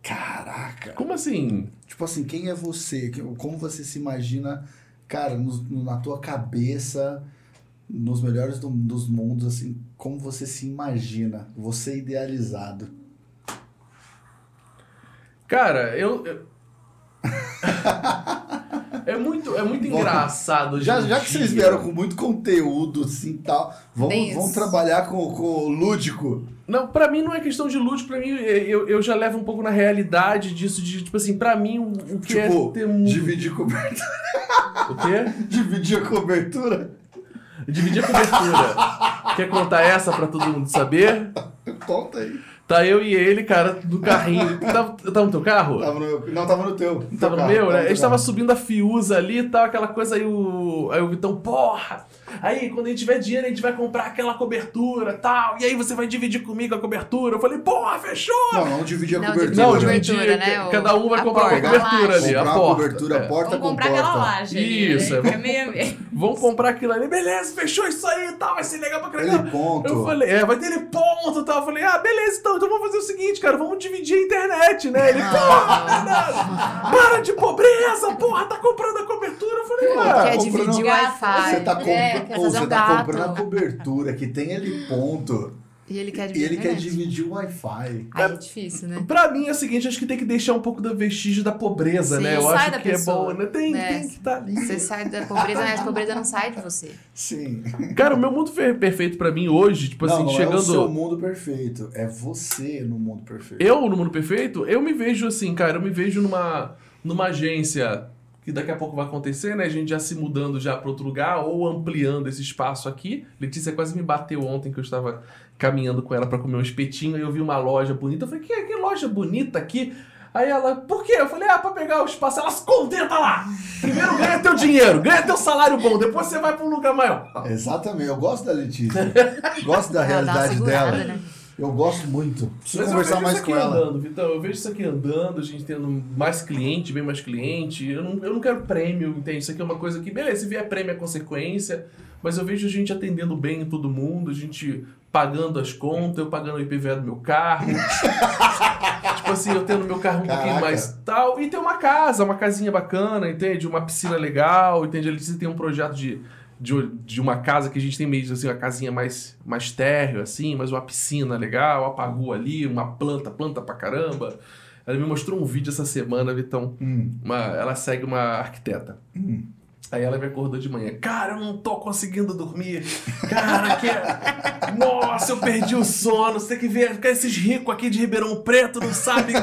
Caraca. Como assim? Tipo assim, quem é você? Como você se imagina, cara, no- no- na tua cabeça, nos melhores do- dos mundos, assim, como você se imagina? Você idealizado. Cara, eu. eu- é muito, é muito Bom, engraçado. Já, já que vocês vieram com muito conteúdo, assim, tal, vamos, vamos trabalhar com, com o lúdico. Não, pra mim não é questão de lúdico, pra mim eu, eu já levo um pouco na realidade disso, de tipo assim, pra mim o, o que Tipo, é ter um. dividir cobertura. O quê? dividir a cobertura? Dividir a cobertura. Quer contar essa pra todo mundo saber? Conta aí. Tá eu e ele, cara, no carrinho. Tava, tava no teu carro? Tava no meu, não, tava no teu. no Tava teu no carro, meu, né? A gente tava carro. subindo a Fiuza ali e tal, aquela coisa aí o. Aí o Vitão, porra! Aí, quando a gente tiver dinheiro, a gente vai comprar aquela cobertura tal. E aí você vai dividir comigo a cobertura. Eu falei, porra, fechou! Não, não dividir a Não, cobertura. Não, Cobertura, dividir. né, Cada um vai a comprar porta, a cobertura ali, a porta. cobertura, É. porta Vamos com comprar porta. aquela laje. ali, Isso, né? é. Meio. Vamos comprar aquilo ali. Beleza, fechou isso aí e tal. Vai ser legal pra caramba. Ele ponto. Eu falei, é, vai ter ele ponto e tal. Eu falei, ah, beleza, então, então vamos fazer o seguinte, cara, vamos dividir a internet, né? Ele, porra, Fernando, para de pobreza, porra, tá comprando a cobertura. Eu falei, ah, Quer comprando- dividir o. Wi-Fi. Você tá, comp... É, quer Ou fazer você um tá comprando a cobertura que tem ele ponto. E ele quer E dividir. ele quer dividir o Wi-Fi. Aí é difícil, né? Pra mim é o seguinte, acho que tem que deixar um pouco do vestígio da pobreza, Sim, né? Eu sai acho da que é pessoa. bom, né? Tem, É. tem que estar ali. Você sai da pobreza, mas a pobreza não sai de você. Sim. Cara, o meu mundo perfeito pra mim hoje, tipo não, assim, não chegando. é o seu mundo perfeito. É você no mundo perfeito. Eu, no mundo perfeito, eu me vejo assim, cara, eu me vejo numa, numa agência que daqui a pouco vai acontecer, né? A gente já se mudando já para outro lugar ou ampliando esse espaço aqui. Letícia quase me bateu ontem que eu estava caminhando com ela para comer um espetinho e eu vi uma loja bonita. Eu falei, que, que loja bonita aqui? Aí ela, por quê? Eu falei, ah, pra pegar o espaço. Ela se contenta lá! Primeiro ganha teu dinheiro, ganha teu salário bom, depois você vai pra um lugar maior. Exatamente, eu gosto da Letícia. gosto da realidade dela. né? Eu gosto muito. Preciso Mas eu conversar mais isso com aqui ela. andando, Vitão. Eu vejo isso aqui andando, a gente tendo mais cliente, bem mais cliente. Eu não, eu não quero prêmio, entende? Isso aqui é uma coisa que, beleza, se vier prêmio é consequência, mas eu vejo a gente atendendo bem todo mundo, a gente pagando as contas, eu pagando o IPVA do meu carro. tipo assim, eu tendo meu carro um pouquinho Caraca. mais tal. E tem uma casa, uma casinha bacana, entende? Uma piscina legal, entende? Ali você tem um projeto de, de, de uma casa que a gente tem meio assim, uma casinha mais, mais térreo, assim, mas uma piscina legal, apagou ali, uma planta, planta pra caramba. Ela me mostrou um vídeo essa semana, Vitão. Hum, Uma, ela segue uma arquiteta. hum. Aí ela me acordou de manhã. Cara, eu não tô conseguindo dormir. Cara, que. Nossa, eu perdi o sono. Você tem que ver. Esses ricos aqui de Ribeirão Preto não sabem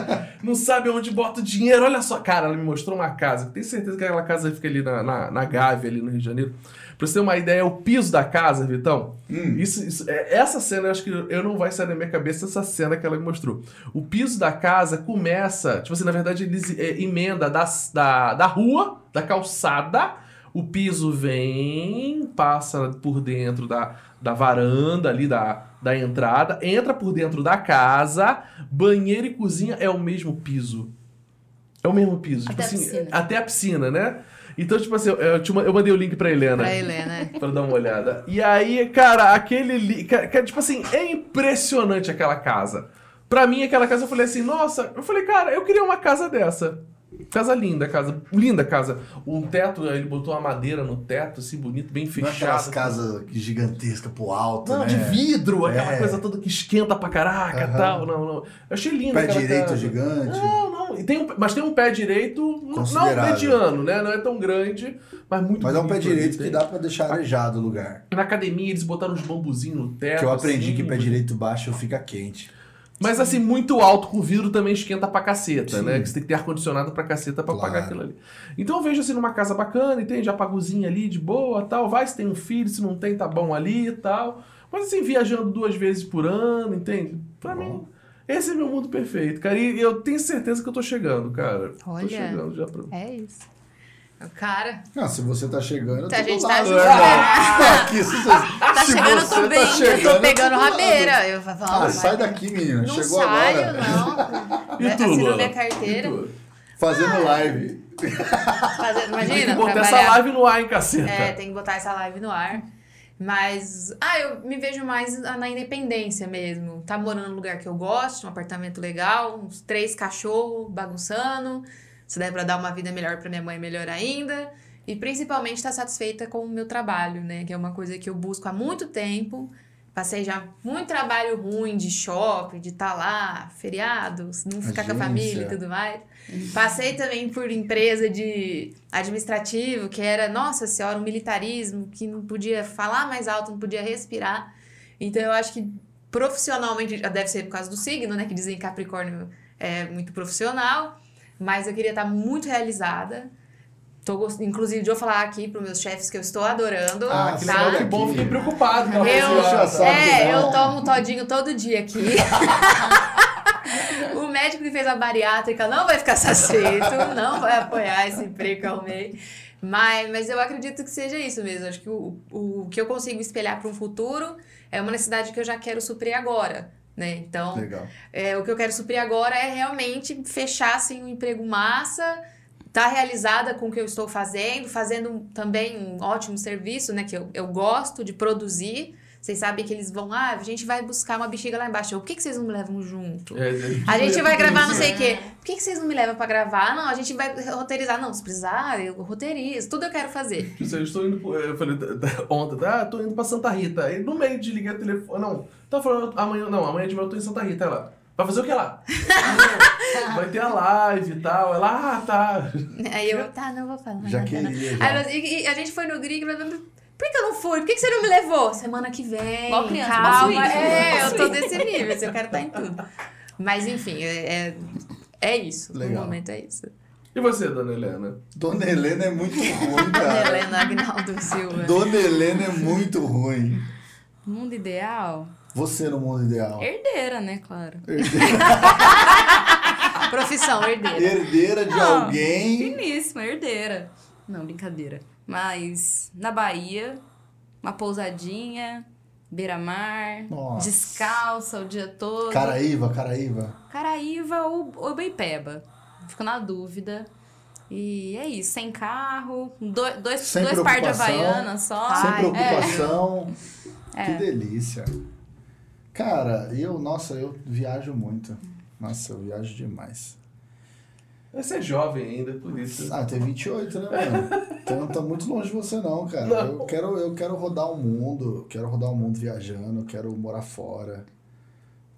não sabe onde bota o dinheiro. Olha só. Cara, ela me mostrou uma casa. Tenho certeza que aquela casa fica ali na, na, na Gávea, ali no Rio de Janeiro. Pra você ter uma ideia, é o piso da casa, Vitão. Hum. Isso, isso- é- essa cena, eu acho que eu não vai sair da minha cabeça essa cena que ela me mostrou. O piso da casa começa, tipo assim, na verdade, eles é, emenda da, da, da rua, da calçada, o piso vem, passa por dentro da, da varanda ali, da, da entrada, entra por dentro da casa, banheiro e cozinha é o mesmo piso. É o mesmo piso. Até tipo a assim, piscina. até a piscina, né? Então, tipo assim, eu, eu, eu mandei o link pra Helena. Pra ele, né? Pra dar uma olhada. E aí, cara, aquele. Tipo assim, é impressionante aquela casa. Pra mim, aquela casa, eu falei assim, nossa, eu falei, cara, eu queria uma casa dessa. Casa linda, casa. Linda casa. Um teto, ele botou uma madeira no teto, assim, bonito, bem Não é fechado. aquelas casas gigantescas pro alto, Não, né? de vidro, aquela É. coisa toda que esquenta pra caraca e Aham. tal. Não, não. Eu achei lindo Pé aquela direito casa. gigante. Não, não. E tem um- mas tem um pé direito, não Considerável. mediano, né? Não é tão grande, mas muito Mas é um pé direito que dá pra deixar arejado o lugar. Na academia eles botaram uns bambuzinhos no teto. Que eu aprendi assim, que pé direito baixo fica quente. Mas assim, muito alto com vidro também esquenta pra caceta, Sim. né? Que você tem que ter ar-condicionado pra caceta pra Claro. pagar aquilo ali. Então eu vejo assim numa casa bacana, entende? Apagozinha ali de boa tal. Vai se tem um filho, se não tem, tá bom ali e tal. Mas assim, viajando duas vezes por ano, entende? Pra Bom. mim, esse é meu mundo perfeito, cara. E eu tenho certeza que eu tô chegando, cara. Olha. Tô chegando já pra. É isso. Cara, Não, se você tá chegando, eu a tô gente do tá lado. junto. É, aqui, se você, Tá se chegando, eu você tô tá bem. Eu tô Eu chegando, tô pegando do lado. rabeira. Eu falo, Ah, vai. sai daqui, menina. Não Chegou saio, agora. não. E tu, Assina minha carteira. Tu? Fazendo live. Fazer, Tem imagina, que botar trabalhar. essa live no ar, hein, caceta? É, tem que botar essa live no ar. Mas, ah, eu me vejo mais na independência mesmo. Tá morando num lugar que eu gosto, um apartamento legal, uns três cachorros bagunçando. Se der pra dar uma vida melhor pra minha mãe, melhor ainda. E principalmente estar satisfeita com o meu trabalho, né? Que é uma coisa que eu busco há muito tempo. Passei já muito trabalho ruim de shopping, de estar lá, feriados, não ficar com a Agência. família e tudo mais. Passei também por empresa de administrativo, que era, nossa senhora, um militarismo, que não podia falar mais alto, não podia respirar. Então eu acho que profissionalmente, deve ser por causa do signo, né? Que dizem que Capricórnio é muito profissional, mas eu queria estar muito realizada. Tô, gost- inclusive, de eu falar aqui para meus chefes que eu estou adorando. Ah, que tá? legal, que bom, fiquei preocupado. com a Eu, que é, não. eu tomo todinho todo dia aqui. o médico que fez a bariátrica não vai ficar satisfeito, não vai apoiar esse emprego que eu arrumei. Mas, mas eu acredito que seja isso mesmo. Acho que o, o que eu consigo espelhar para um futuro é uma necessidade que eu já quero suprir agora. Né? Então, Legal. é, o que eu quero suprir agora é realmente fechar assim, um emprego massa, estar realizada com o que eu estou fazendo, fazendo também um ótimo serviço, né? Que eu, eu gosto de produzir. Vocês sabem que eles vão, ah, a gente vai buscar uma bexiga lá embaixo. Eu, Por que, que vocês não me levam junto? É, é, A gente vai gravar não sei o É. quê. Por que, que vocês não me levam pra gravar? Não, a gente vai roteirizar. Não, se precisar, eu roteirizo. Tudo eu quero fazer. Eu estou indo. Eu falei ontem, ah, tô indo pra Santa Rita. Aí no meio de ligar o telefone. Não, tá falando amanhã. Não, amanhã de manhã eu tô em Santa Rita. Ela. Vai fazer o que lá? Vai ter a live e tal. Ela, ah, tá. Aí eu, tá, não vou falar. Já queria, Aí já. ela- e, e a gente foi no grig, mas por que eu não fui? Por que, você não me levou? Semana que vem. Igual criança, calma. posso ir? É, Posso eu tô desse nível, assim, eu quero estar em tudo. Mas enfim, é, é, é isso. Legal. No momento é isso. E você, dona Helena? Dona Helena é muito ruim, cara. Helena Agnaldo Silva. Dona Helena é muito ruim. Mundo ideal? Você no mundo ideal. Herdeira, né? Claro. Profissão, herdeira. Herdeira de Não. alguém. Finíssima, herdeira. Não, brincadeira. Mas na Bahia, uma pousadinha, beira-mar, descalça o dia todo. Caraíva, Caraíva. Caraíva ou, ou Beipeba. Fico na dúvida. E é isso, sem carro, do- dois, Sem dois par de havaianas só. Sem Ai, preocupação. É. Que delícia. Cara, eu, nossa, eu viajo muito. Nossa, eu viajo demais. Você é jovem ainda, por isso. Ah, tem 28, né, mano? Então não tá muito longe de você não, cara. Não. Eu quero, eu quero rodar o mundo, quero rodar o mundo viajando, quero morar fora.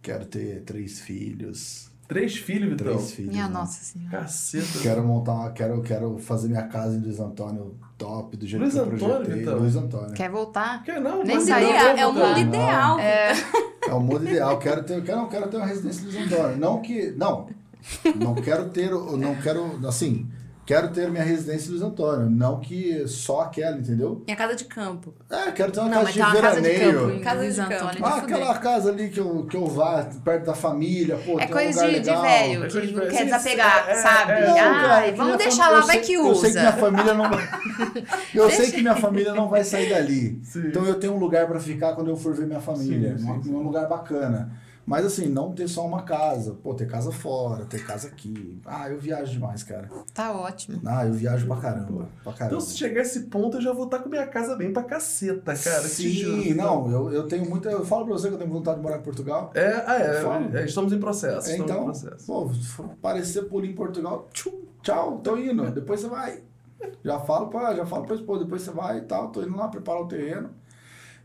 Quero ter três filhos. Três filhos, Vitão. Três filhos. Minha né? nossa senhora. Caceta. Quero montar uma, quero, quero fazer minha casa em Luiz Antônio top, do jeito Luiz que eu Antônio, projetei. então? Luiz Antônio. Quer voltar? Que não, Nem não, É, é o mundo ideal. É, É o mundo ideal. Quero ter, quero, quero ter uma residência Luiz Antônio. Não que. Não. Não quero ter. o- Não quero. Assim. Quero ter minha residência em Luiz Antônio. Não que só aquela, entendeu? Minha casa de campo. É, quero ter uma Não, casa mas de uma casa de veraneio. campo em Casa de Luiz. Antônio de Ah, aquela casa ali que eu, que eu vá, perto da família, pô, É tem um coisa lugar de, de legal. velho, É coisa que de não velho. quer desapegar, é, sabe? é, Não, cara, Ai, vamos deixar fami- lá, vai sei- que Eu sei que minha usa. família não vai. Eu sei que minha família não vai sair dali. Sim. Então eu tenho um lugar pra ficar quando eu for ver minha família. Sim, sim, um, sim. um lugar bacana. Mas assim, não ter só uma casa. Pô, ter casa fora, ter casa aqui. Ah, eu viajo demais, cara. Tá ótimo. Ah, eu viajo pra caramba. Pra caramba. Então, se chegar a esse ponto, eu já vou estar com minha casa bem pra caceta, cara. Sim, não, eu, eu tenho muita. Eu falo pra você que eu tenho vontade de morar em Portugal. É, ah, é, Fala. é, Estamos em processo. É, estamos então, em processo. pô, parecer por ir em Portugal, tchum, tchau, tô indo. Depois você vai. Já falo pra, já falo pra esposa, depois você vai e tal, tô indo lá preparar o terreno.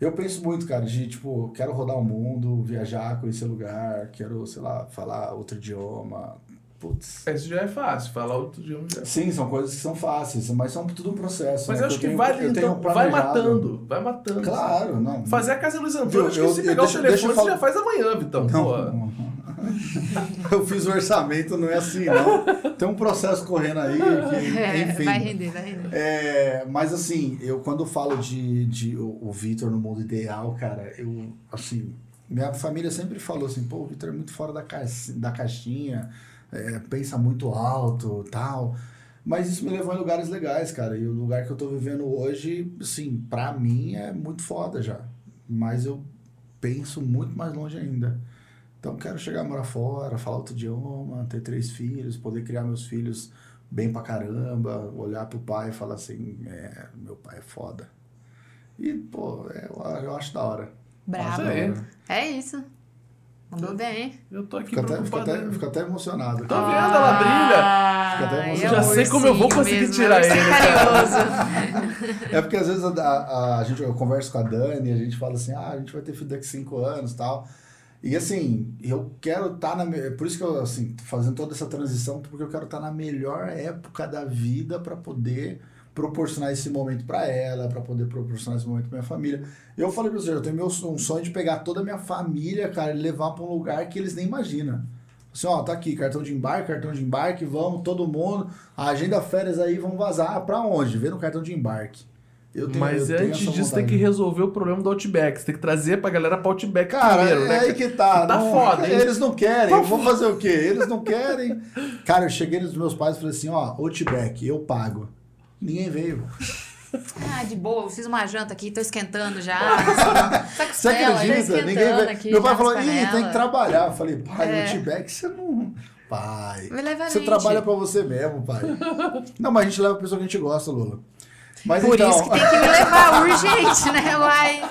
Eu penso muito, cara, de tipo, quero rodar o mundo, viajar, conhecer lugar, quero, sei lá, falar outro idioma. Putz. Isso já é fácil, falar outro dia. já é Sim, são coisas que são fáceis, mas são tudo um processo. Mas né, eu acho que tenho- vai, eu então, vai matando. Vai matando. Claro, não. Fazer a casa Luiz Antônio, Viu, acho que eu- se eu- pegar deixa- o deixa eu telefone, você falar- já faz amanhã, Vitão. Não, Pô. não. Eu fiz o orçamento, não é assim, não. Tem um processo correndo aí que, É, enfim. vai render, vai render. É, mas assim, eu quando falo de, de o, o Vitor no mundo ideal, cara, eu, assim, minha família sempre falou assim, pô, o Vitor é muito fora da, ca da caixinha, é, pensa muito alto tal. Mas isso me levou em lugares legais, cara. E o lugar que eu tô vivendo hoje, assim, pra mim é muito foda já. Mas eu penso muito mais longe ainda. Então quero chegar a morar fora, falar outro idioma, ter três filhos, poder criar meus filhos bem pra caramba, olhar pro pai e falar assim, é, meu pai é foda. E, pô, é, eu, eu acho da hora. Bravo. Aí. É isso. Mandou bem. Eu tô aqui Fico até, fico, até, fico até emocionado. Tá vendo? Ela brilha. Fica até Ai, emocionado. é Já sei como eu vou conseguir mesmo, tirar é ele, carinhoso. É porque às vezes a, a, a gente, eu converso com a Dani, a gente fala assim, ah, a gente vai ter filho daqui cinco anos e tal. E assim, eu quero estar na. me- Por isso que eu, assim, fazendo toda essa transição, porque eu quero estar na melhor época da vida para poder proporcionar esse momento para ela, para poder proporcionar esse momento pra minha família. Eu falei pra você, eu tenho meu, um sonho de pegar toda a minha família, cara, e levar para um lugar que eles nem imaginam. Assim, ó, tá aqui, cartão de embarque, cartão de embarque, vamos, todo mundo. Agenda férias aí, vamos vazar. Ah, pra onde? Vê no cartão de embarque. Eu tenho- Mas eu antes disso, tem vontade. que resolver o problema do Outback. Você tem que trazer pra galera pra Outback Cara, primeiro, é né? aí que tá. Tá não- foda, hein? Eles não querem. Eu vou fazer o quê? Eles não querem. Cara, eu cheguei nos meus pais e falei assim, ó, Outback, eu pago. Ninguém veio. Ah, de boa, eu fiz uma janta aqui, tô esquentando já. Tá com Você tá acredita? Ninguém veio. aqui, Meu pai falou, ih, tem panelas." que trabalhar. Eu falei, pai, É. Outback você não... Pai, você trabalha pra você mesmo, pai. Não, mas a gente leva a pessoa que a gente gosta, Lula. Mas Por então... isso que tem que me levar urgente, né, uai?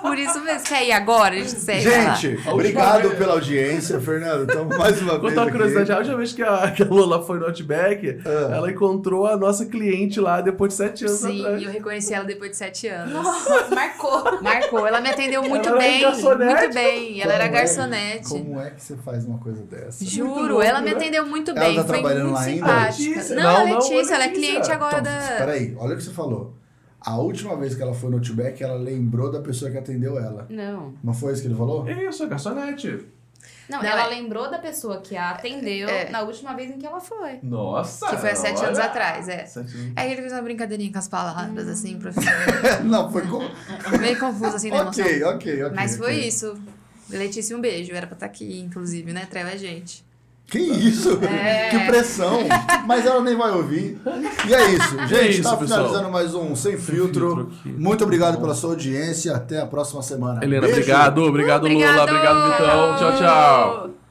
Por isso mesmo. Quer ir agora? A gente segue. Gente, obrigado pela audiência, Fernando. Então, mais uma vez Contar uma curiosidade, a última vez que a, que a Lola foi no Outback, Ah. ela encontrou a nossa cliente lá depois de sete anos Sim, atrás. eu reconheci ela depois de sete anos. Marcou. Marcou, ela me atendeu muito Ela era bem. Muito bem. Ela era Como é- garçonete. Como é que você faz uma coisa dessa? Juro, louco, ela me né? atendeu muito Ela bem. tá Foi trabalhando muito lá ainda? simpática. Letícia? Não, Não, a não, Letícia, ela é Letícia. cliente agora Então, da. peraí, olha o que você falou. A última vez que ela foi no Outback, ela lembrou da pessoa que atendeu ela. Não. Não foi isso que ele falou? Isso, é garçonete. Não, Não, ela é- lembrou da pessoa que a atendeu É. na última vez em que ela foi. Nossa! Que foi há sete olha. anos atrás, é. Sete anos. Aí ele fez uma brincadeirinha com as palavras, assim, pra Não, foi com... meio confuso, assim, na emoção. Ok, ok, ok. Mas foi ok. isso. Letícia, um beijo. Era pra estar aqui, inclusive, né? Treva a gente. Que isso? É. Que pressão! Mas ela nem vai ouvir. E é isso. Gente, É isso, tá pessoal. finalizando mais um Sem Filtro. Muito obrigado pela sua audiência. Até a próxima semana. Helena, Beijo. obrigado. Obrigado, Lula. Obrigado. Obrigado, Vitão. Tchau, tchau.